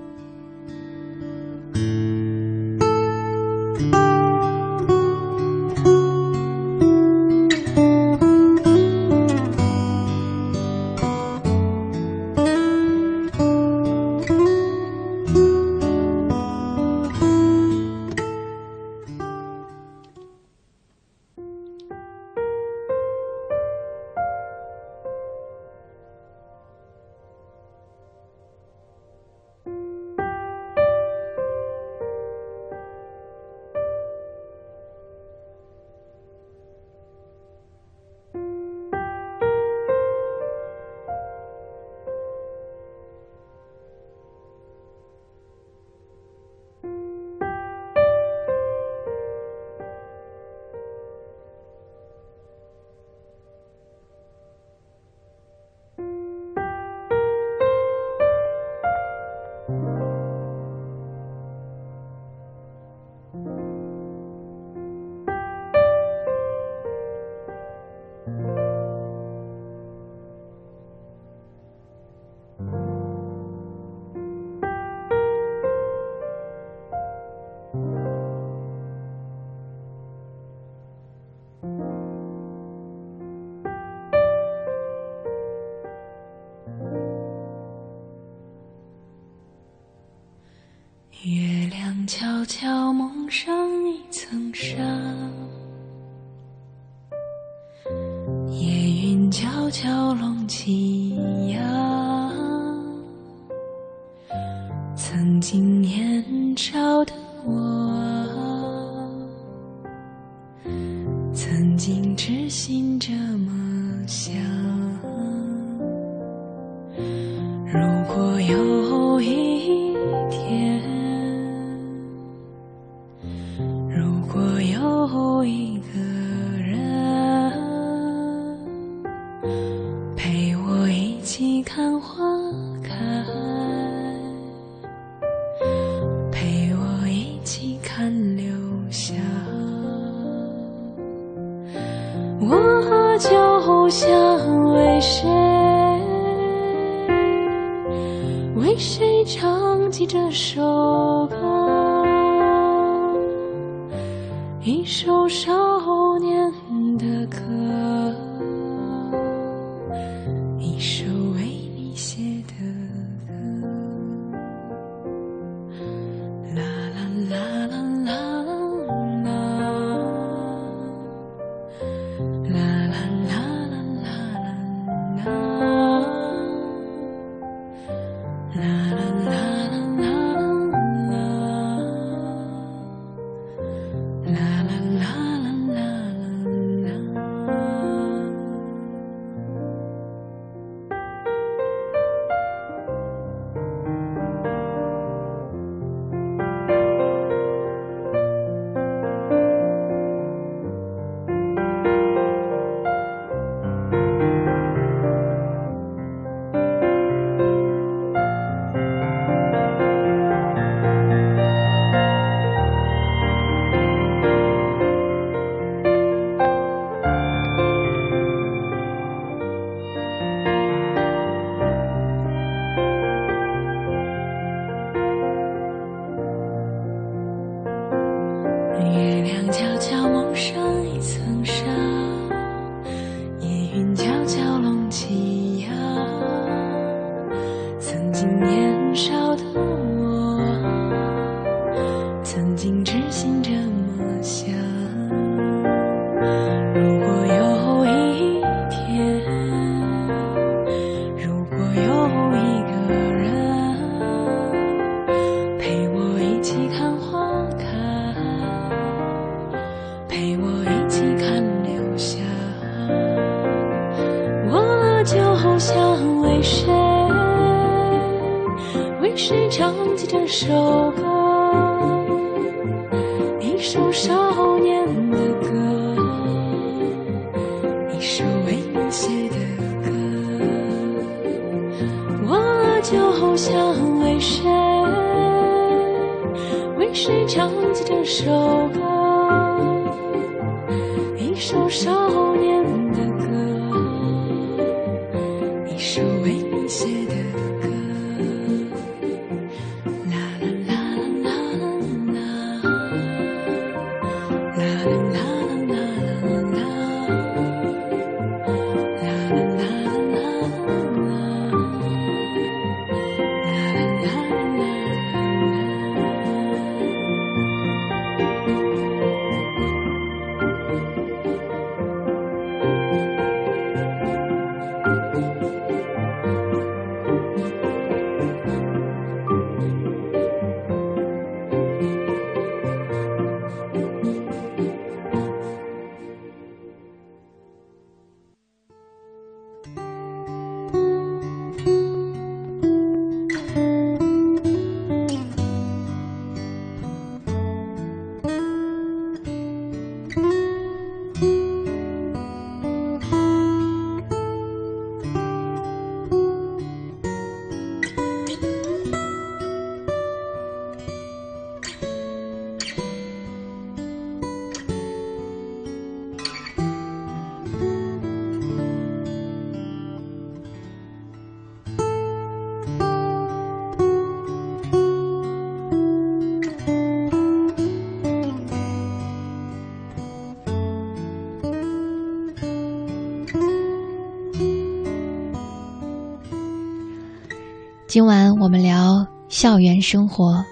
今晚我们聊校园生活。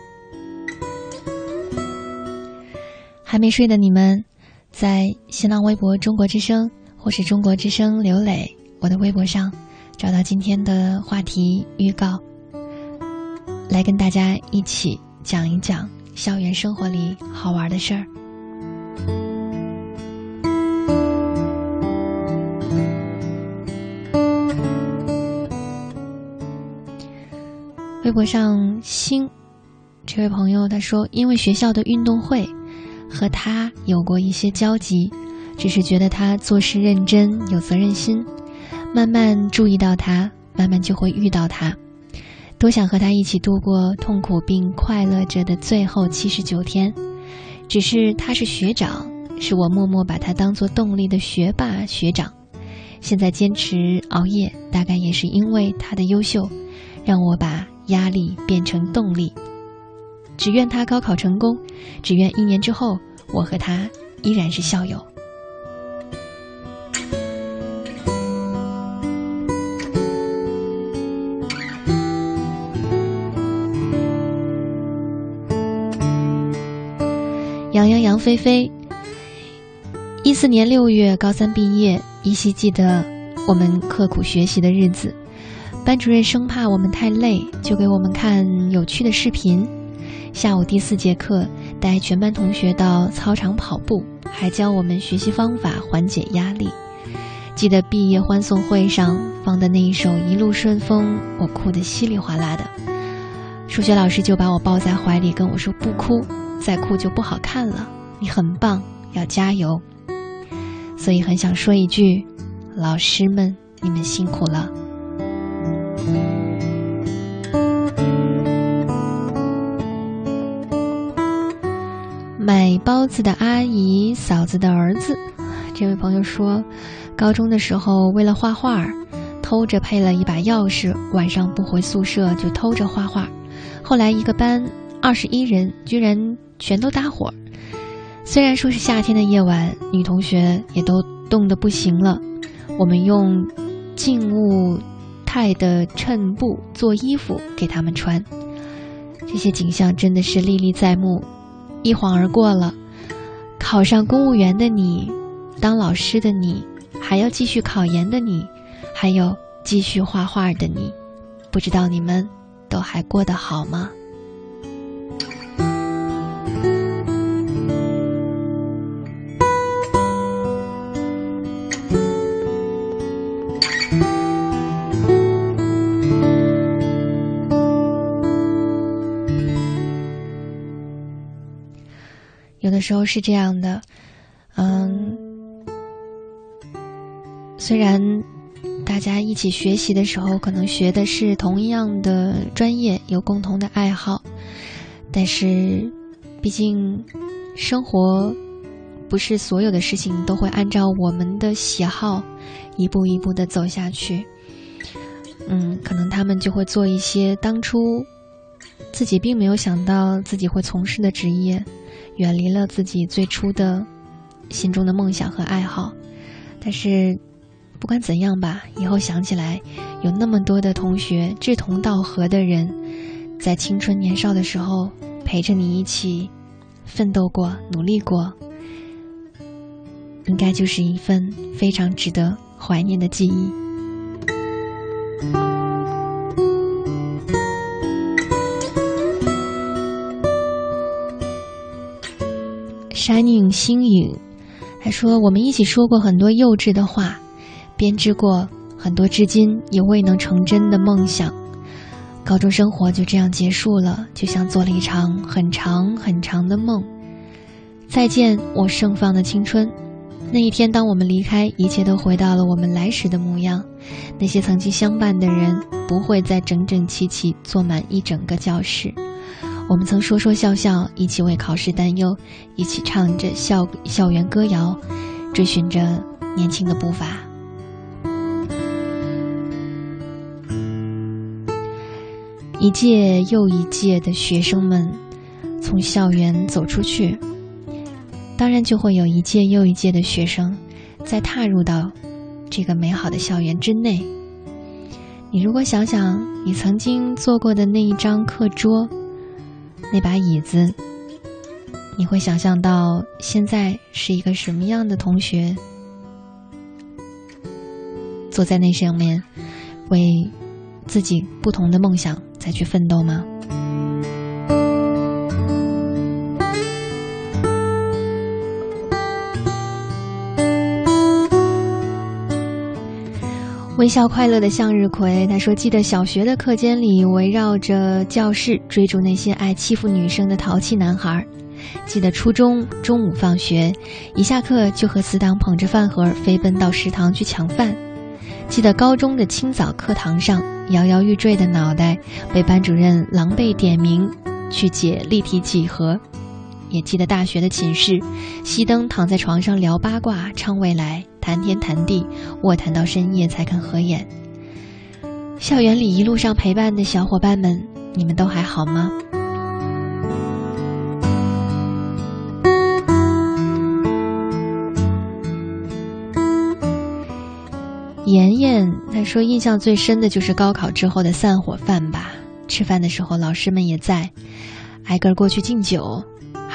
还没睡的你们，在新浪微博“中国之声”或是“中国之声”刘磊我的微博上找到今天的话题预告，来跟大家一起讲一讲校园生活里好玩的事儿。微博上星这位朋友他说，因为学校的运动会和他有过一些交集，只是觉得他做事认真有责任心，慢慢注意到他，慢慢就会遇到他，多想和他一起度过痛苦并快乐着的最后七十九天。只是他是学长，是我默默把他当做动力的学霸学长。现在坚持熬夜，大概也是因为他的优秀，让我把压力变成动力。只愿他高考成功，只愿一年之后，我和他依然是校友。杨洋杨菲菲，一四年六月高三毕业，依稀记得我们刻苦学习的日子。班主任生怕我们太累，就给我们看有趣的视频。下午第四节课，带全班同学到操场跑步，还教我们学习方法缓解压力。记得毕业欢送会上放的那一首《一路顺风》，我哭得稀里哗啦的。数学老师就把我抱在怀里，跟我说：“不哭，再哭就不好看了。你很棒，要加油。”所以很想说一句：“老师们，你们辛苦了。”买包子的阿姨嫂子的儿子，这位朋友说，高中的时候为了画画，偷着配了一把钥匙，晚上不回宿舍就偷着画画。后来一个班二十一人，居然全都搭伙。虽然说是夏天的夜晚，女同学也都冻得不行了。我们用静物态的衬布做衣服给他们穿，这些景象真的是历历在目。一晃而过了，考上公务员的你，当老师的你，还要继续考研的你，还有继续画画的你，不知道你们都还过得好吗？的时候是这样的，嗯，虽然大家一起学习的时候，可能学的是同一样的专业，有共同的爱好，但是毕竟生活不是所有的事情都会按照我们的喜好一步一步的走下去。嗯，可能他们就会做一些当初自己并没有想到自己会从事的职业，远离了自己最初的心中的梦想和爱好。但是不管怎样吧，以后想起来，有那么多的同学志同道合的人，在青春年少的时候陪着你一起奋斗过、努力过，应该就是一份非常值得怀念的记忆。Shining 星影，他说：“我们一起说过很多幼稚的话，编织过很多至今也未能成真的梦想。高中生活就这样结束了，就像做了一场很长很长的梦。再见，我盛放的青春。那一天，当我们离开，一切都回到了我们来时的模样。那些曾经相伴的人，不会再整整齐齐坐满一整个教室。”我们曾说说笑笑，一起为考试担忧，一起唱着校校园歌谣，追寻着年轻的步伐。一届又一届的学生们从校园走出去，当然就会有一届又一届的学生再踏入到这个美好的校园之内。你如果想想你曾经坐过的那一张课桌。那把椅子，你会想象到现在是一个什么样的同学坐在那上面，为自己不同的梦想再去奋斗吗？微笑快乐的向日葵，他说：“记得小学的课间里，围绕着教室追逐那些爱欺负女生的淘气男孩；记得初中中午放学，一下课就和死党捧着饭盒飞奔到食堂去抢饭；记得高中的清早课堂上，摇摇欲坠的脑袋被班主任狼狈点名去解立体几何；也记得大学的寝室，熄灯躺在床上聊八卦、唱未来。”谈天谈地，卧谈到深夜才肯合眼。校园里一路上陪伴的小伙伴们，你们都还好吗？妍妍她说，印象最深的就是高考之后的散伙饭吧。吃饭的时候，老师们也在，挨个过去敬酒，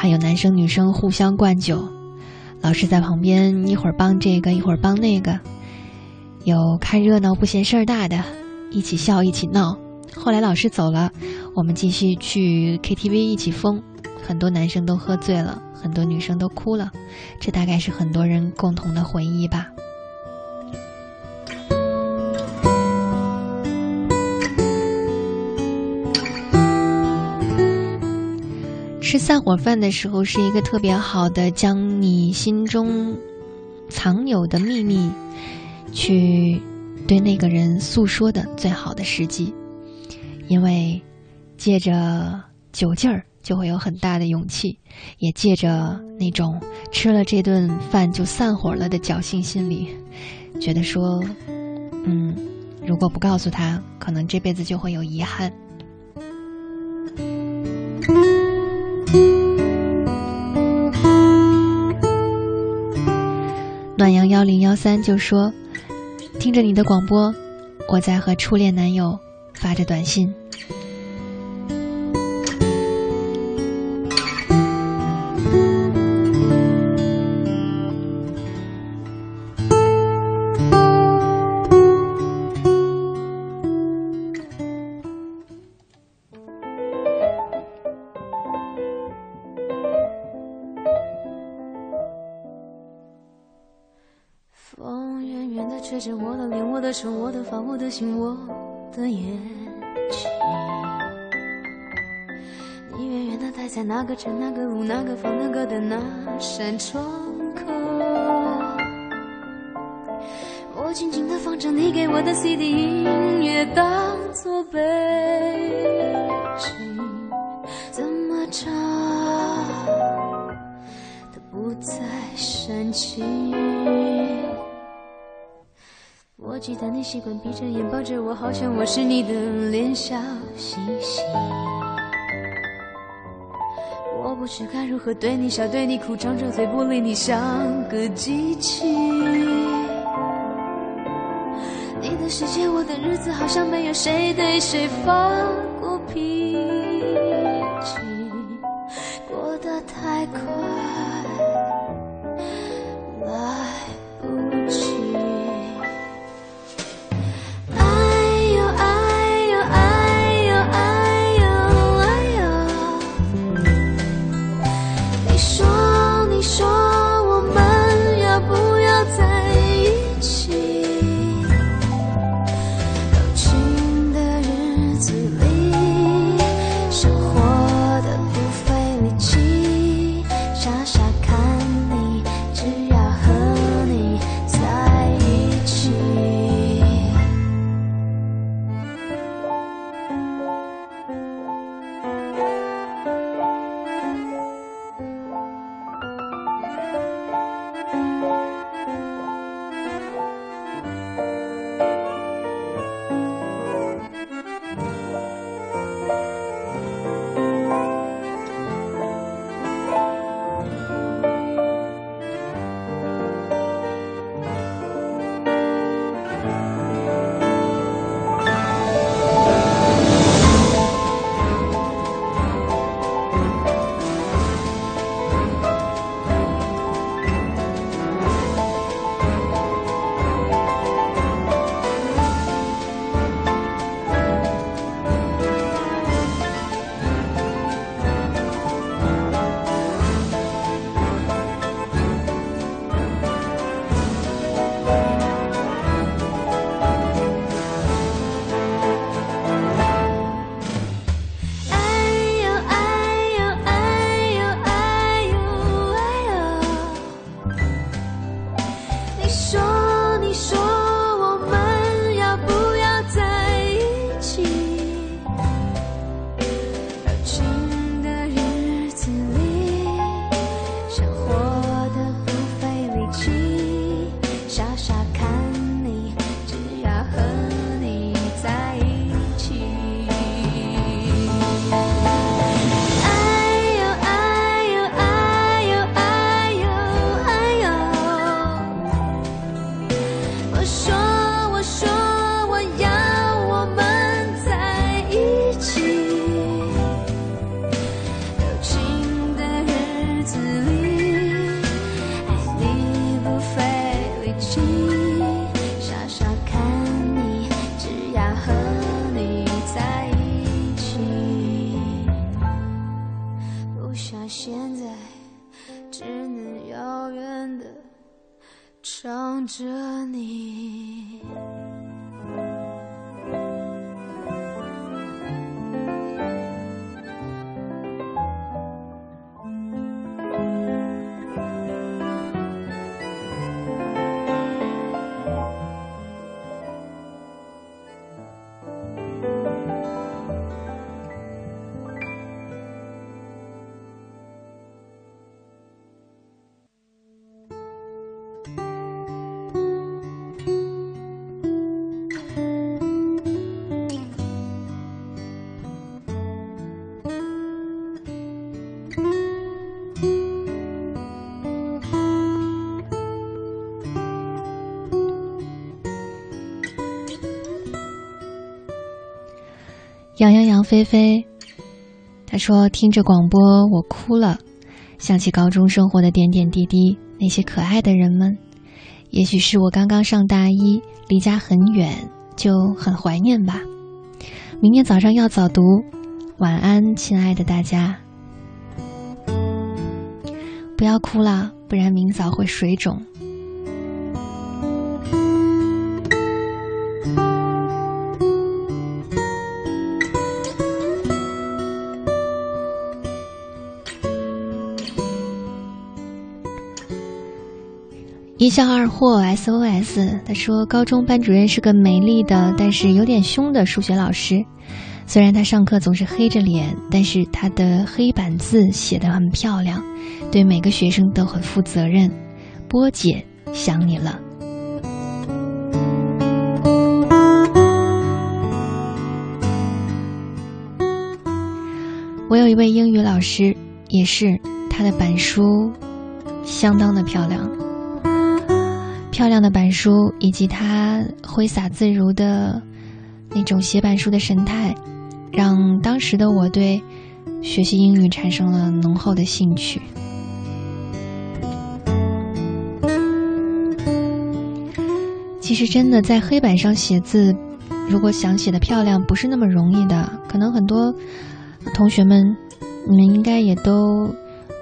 有男生女生互相灌酒。老师在旁边，一会儿帮这个，一会儿帮那个，有看热闹不嫌事儿大的，一起笑一起闹。后来老师走了，我们继续去 KTV 一起疯，很多男生都喝醉了，很多女生都哭了，这大概是很多人共同的回忆吧。吃散伙饭的时候是一个特别好的将你心中藏有的秘密去对那个人诉说的最好的时机，因为借着酒劲儿就会有很大的勇气，也借着那种吃了这顿饭就散伙了的侥幸心理，觉得说，嗯，如果不告诉他，可能这辈子就会有遗憾。暖阳幺零幺三就说：“听着你的广播，我在和初恋男友发着短信。”手，我的房，我的心，我的眼睛。你远远的待在那个城、那个路、那个房、那个的那扇窗口。我静静的放着你给我的 CD 音乐当作背景，怎么唱都不再煽情。我记得你习惯闭着眼抱着我，好像我是你的脸笑嘻嘻。我不知该如何对你笑，对你哭，张着嘴不理你，像个机器。你的世界，我的日子，好像没有谁对谁发过脾气，过得太快，杨洋杨菲菲，他说听着广播我哭了，想起高中生活的点点滴滴，那些可爱的人们。也许是我刚刚上大一，离家很远，就很怀念吧。明天早上要早读，晚安，亲爱的大家。不要哭了，不然明早会水肿。一笑二货 SOS，他说高中班主任是个美丽的，但是有点凶的数学老师。虽然他上课总是黑着脸，但是他的黑板字写得很漂亮，对每个学生都很负责任。波姐想你了。我有一位英语老师，也是他的板书相当的漂亮，漂亮的板书以及他挥洒自如的那种写板书的神态，让当时的我对学习英语产生了浓厚的兴趣。其实，真的在黑板上写字，如果想写的漂亮，不是那么容易的。可能很多同学们，你们应该也都，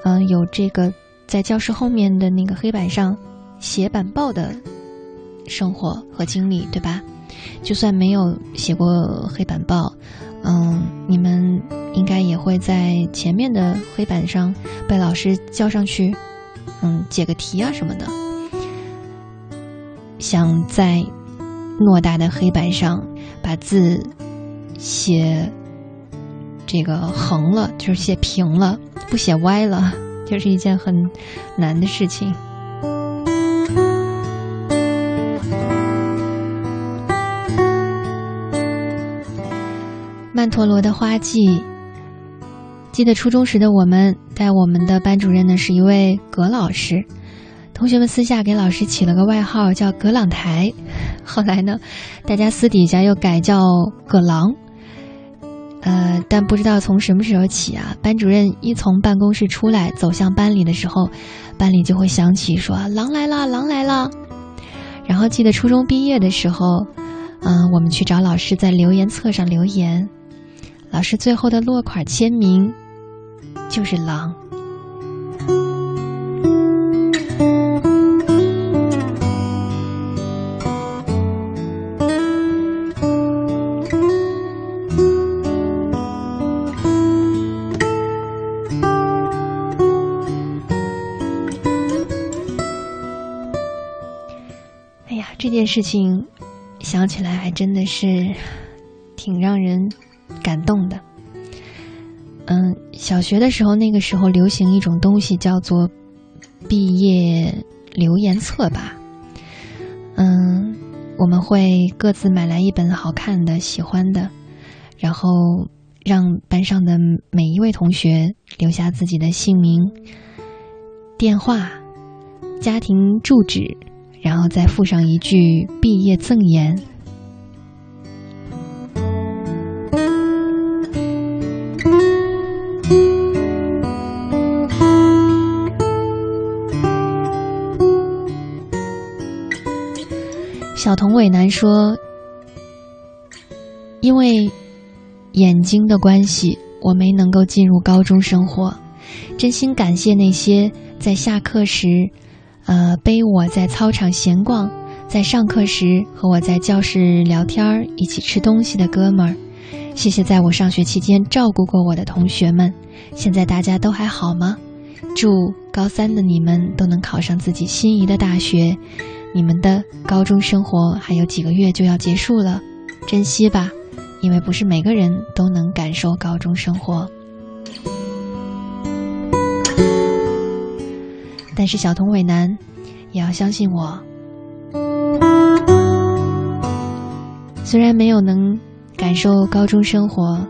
嗯、有这个在教室后面的那个黑板上写板报的生活和经历，对吧？就算没有写过黑板报，嗯，你们应该也会在前面的黑板上被老师叫上去，嗯，解个题啊什么的。想在偌大的黑板上把字写这个横了，就是写平了，不写歪了，就是一件很难的事情。曼陀罗的花季，记得初中时的我们，带我们的班主任呢是一位葛老师。同学们私下给老师起了个外号叫“葛朗台”，后来呢，大家私底下又改叫“葛狼”。呃，但不知道从什么时候起啊，班主任一从办公室出来，走向班里的时候，班里就会响起说“狼来了，狼来了”。然后记得初中毕业的时候，嗯、我们去找老师在留言册上留言，老师最后的落款签名就是“狼”。哎呀，这件事情想起来还真的是挺让人感动的。嗯，小学的时候，那个时候流行一种东西叫做毕业留言册吧。嗯，我们会各自买来一本好看的、喜欢的，然后让班上的每一位同学留下自己的姓名、电话、家庭住址。然后再附上一句毕业赠言。小童伟男说：“因为眼睛的关系，我没能够进入高中生活。真心感谢那些在下课时。”呃，背我在操场闲逛，在上课时和我在教室聊天儿，一起吃东西的哥们儿，谢谢在我上学期间照顾过我的同学们。现在大家都还好吗？祝高三的你们都能考上自己心仪的大学。你们的高中生活还有几个月就要结束了，珍惜吧，因为不是每个人都能感受高中生活。但是小童伟男，也要相信我。虽然没有能感受高中生活，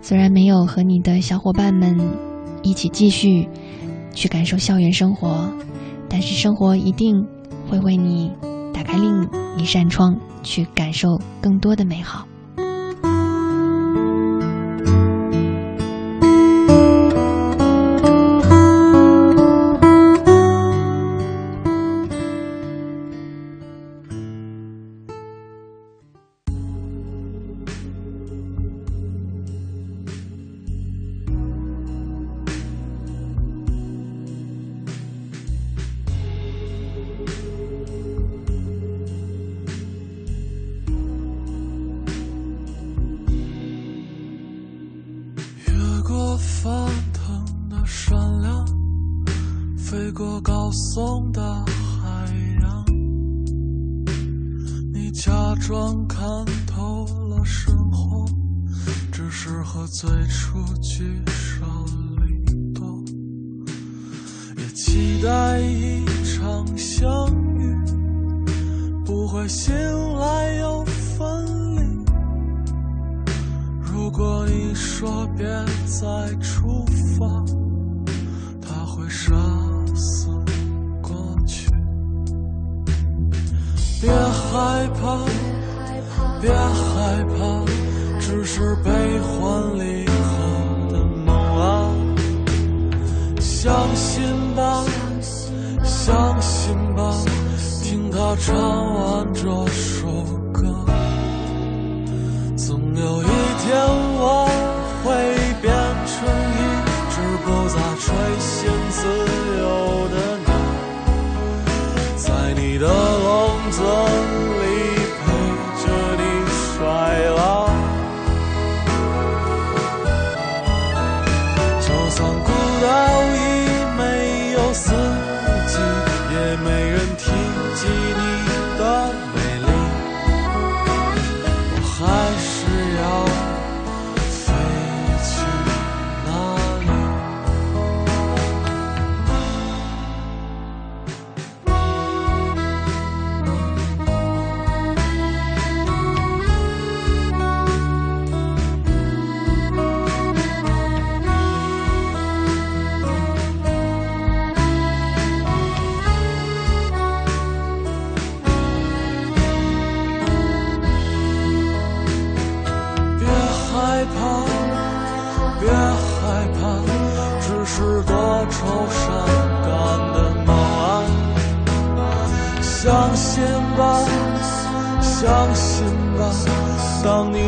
虽然没有和你的小伙伴们一起继续去感受校园生活，但是生活一定会为你打开另一扇窗，去感受更多的美好。会醒来又分离。如果你说别再出发，他会杀死过去。别害怕，别害怕，只是悲欢离合的梦啊！相信他唱完这首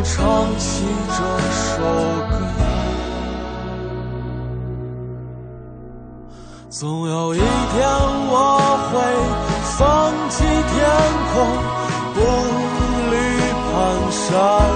唱起这首歌，总有一天我会放弃天空，步履蹒跚。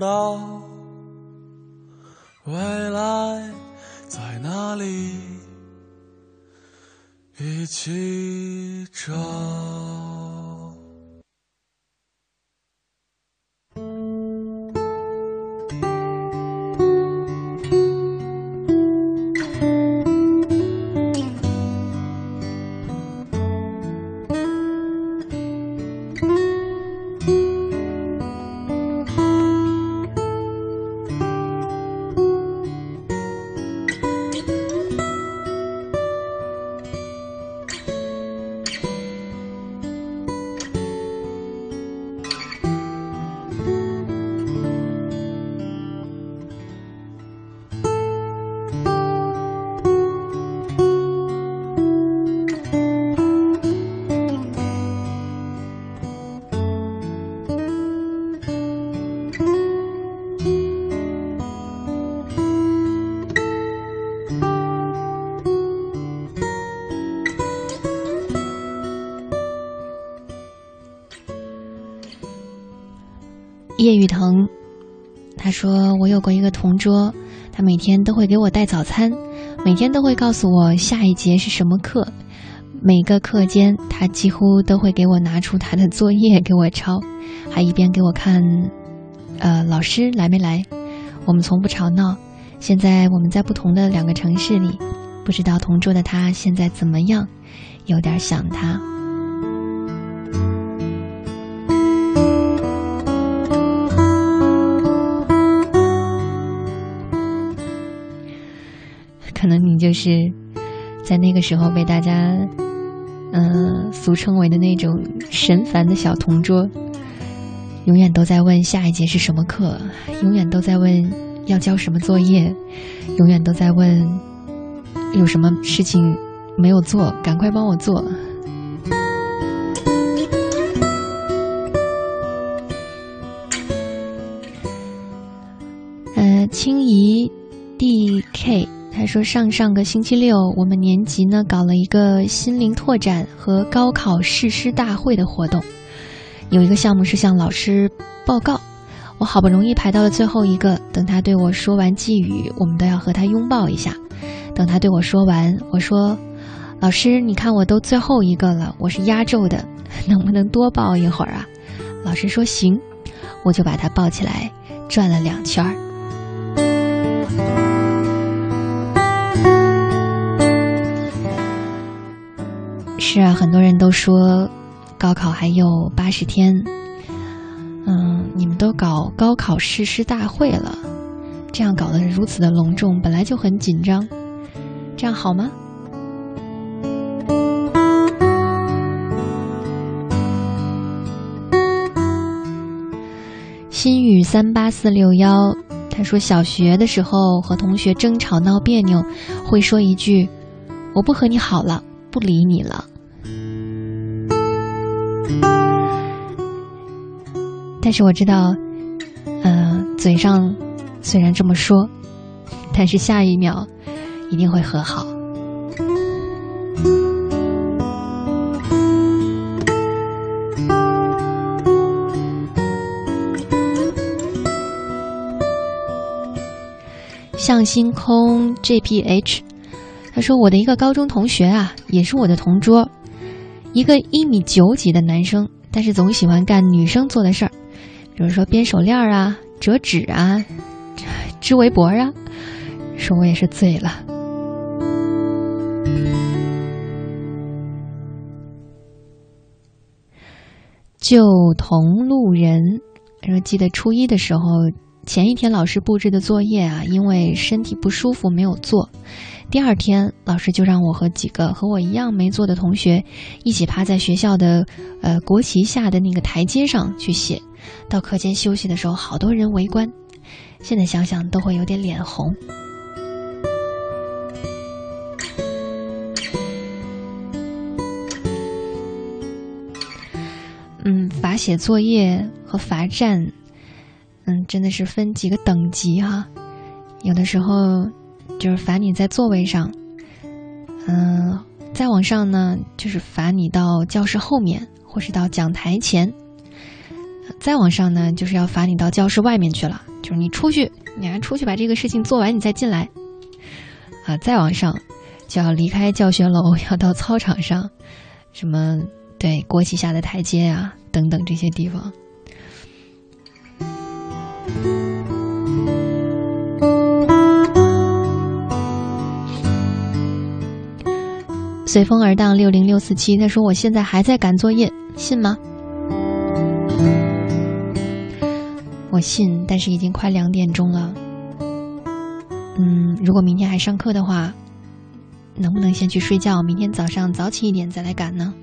道。未来在哪里？一起找。叶雨腾，他说我有过一个同桌，他每天都会给我带早餐，每天都会告诉我下一节是什么课，每个课间他几乎都会给我拿出他的作业给我抄，还一边给我看，呃，老师来没来。我们从不吵闹，现在我们在不同的两个城市里，不知道同桌的他现在怎么样，有点想他。就是在那个时候被大家，嗯、俗称为的那种神烦的小同桌，永远都在问下一节是什么课，永远都在问要交什么作业，永远都在问有什么事情没有做，赶快帮我做。呃，清怡 DK 他说，上上个星期六，我们年级呢搞了一个心灵拓展和高考誓师大会的活动，有一个项目是向老师报告。我好不容易排到了最后一个，等他对我说完寄语，我们都要和他拥抱一下。等他对我说完，我说：“老师，你看我都最后一个了，我是压轴的，能不能多抱一会儿啊？”老师说：“行。”我就把他抱起来转了两圈儿。是啊，很多人都说高考还有八十天。嗯，你们都搞高考誓师大会了，这样搞得如此的隆重，本来就很紧张，这样好吗？心语三八四六幺，他说小学的时候和同学争吵闹别扭，会说一句：“我不和你好了，不理你了。”但是我知道，呃，嘴上虽然这么说，但是下一秒一定会和好。向星空 JPH，他说我的一个高中同学啊，也是我的同桌，一个一米九几的男生，但是总喜欢干女生做的事儿。比如说编手链啊、折纸啊、织围脖啊，说我也是醉了。旧同路人说，记得初一的时候，前一天老师布置的作业啊，因为身体不舒服没有做。第二天，老师就让我和几个和我一样没做的同学，一起趴在学校的呃国旗下的那个台阶上去写。到课间休息的时候，好多人围观，现在想想都会有点脸红。嗯，罚写作业和罚站，嗯，真的是分几个等级哈。有的时候就是罚你在座位上，嗯，再往上呢就是罚你到教室后面或是到讲台前。再往上呢，就是要罚你到教室外面去了，就是你出去，你还出去把这个事情做完，你再进来。啊，再往上就要离开教学楼，要到操场上，什么对国旗下的台阶啊等等这些地方。随风而荡六零六四七，他说我现在还在赶作业，信吗？我信，但是已经快两点钟了。嗯，如果明天还上课的话，能不能先去睡觉？明天早上早起一点再来赶呢？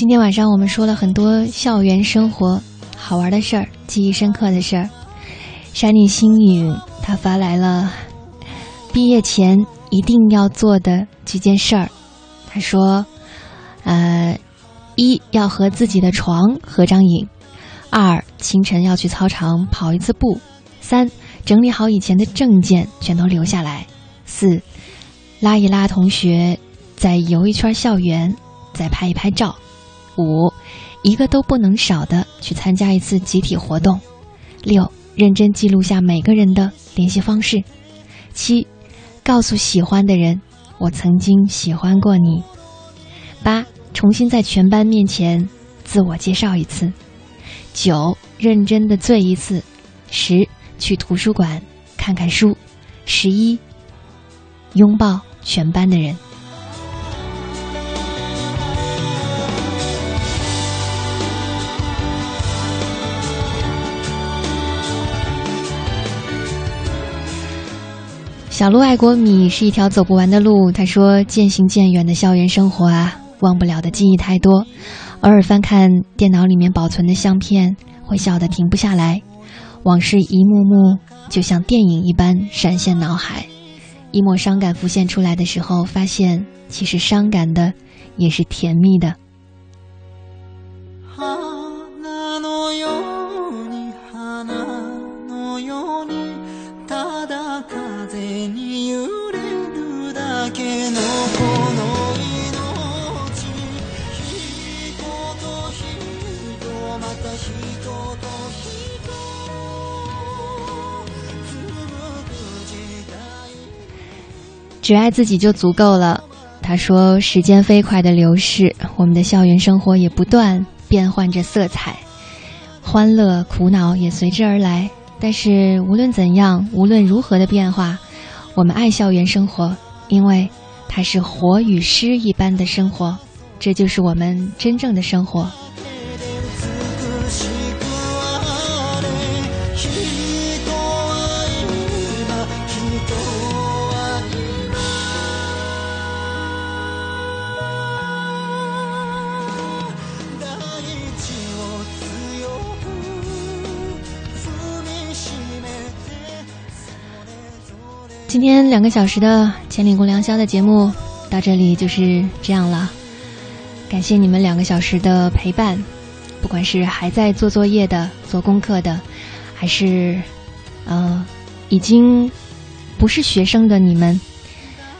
今天晚上我们说了很多校园生活好玩的事儿，记忆深刻的事儿。山里星语他发来了毕业前一定要做的几件事儿。他说：“呃，一要和自己的床合张影；二清晨要去操场跑一次步；三整理好以前的证件，全都留下来；四拉一拉同学，再游一圈校园，再拍一拍照；五一个都不能少的去参加一次集体活动；六认真记录下每个人的联系方式；七告诉喜欢的人。”我曾经喜欢过你。八，重新在全班面前自我介绍一次。九，认真的醉一次。十，去图书馆看看书。十一，拥抱全班的人。小鹿爱国米是一条走不完的路。他说：“渐行渐远的校园生活啊，忘不了的记忆太多。偶尔翻看电脑里面保存的相片，会笑得停不下来。往事一幕幕，就像电影一般闪现脑海。一抹伤感浮现出来的时候，发现其实伤感的也是甜蜜的。”只爱自己就足够了。他说：“时间飞快的流逝，我们的校园生活也不断变换着色彩，欢乐、苦恼也随之而来。但是无论怎样，无论如何的变化，我们爱校园生活，因为它是活与诗一般的生活，这就是我们真正的生活。”今天两个小时的《千里共良宵》的节目到这里就是这样了，感谢你们两个小时的陪伴，不管是还在做作业的、做功课的，还是呃已经不是学生的你们，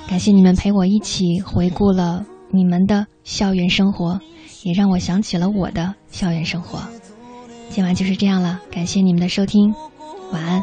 感谢你们陪我一起回顾了你们的校园生活，也让我想起了我的校园生活。今晚就是这样了，感谢你们的收听，晚安。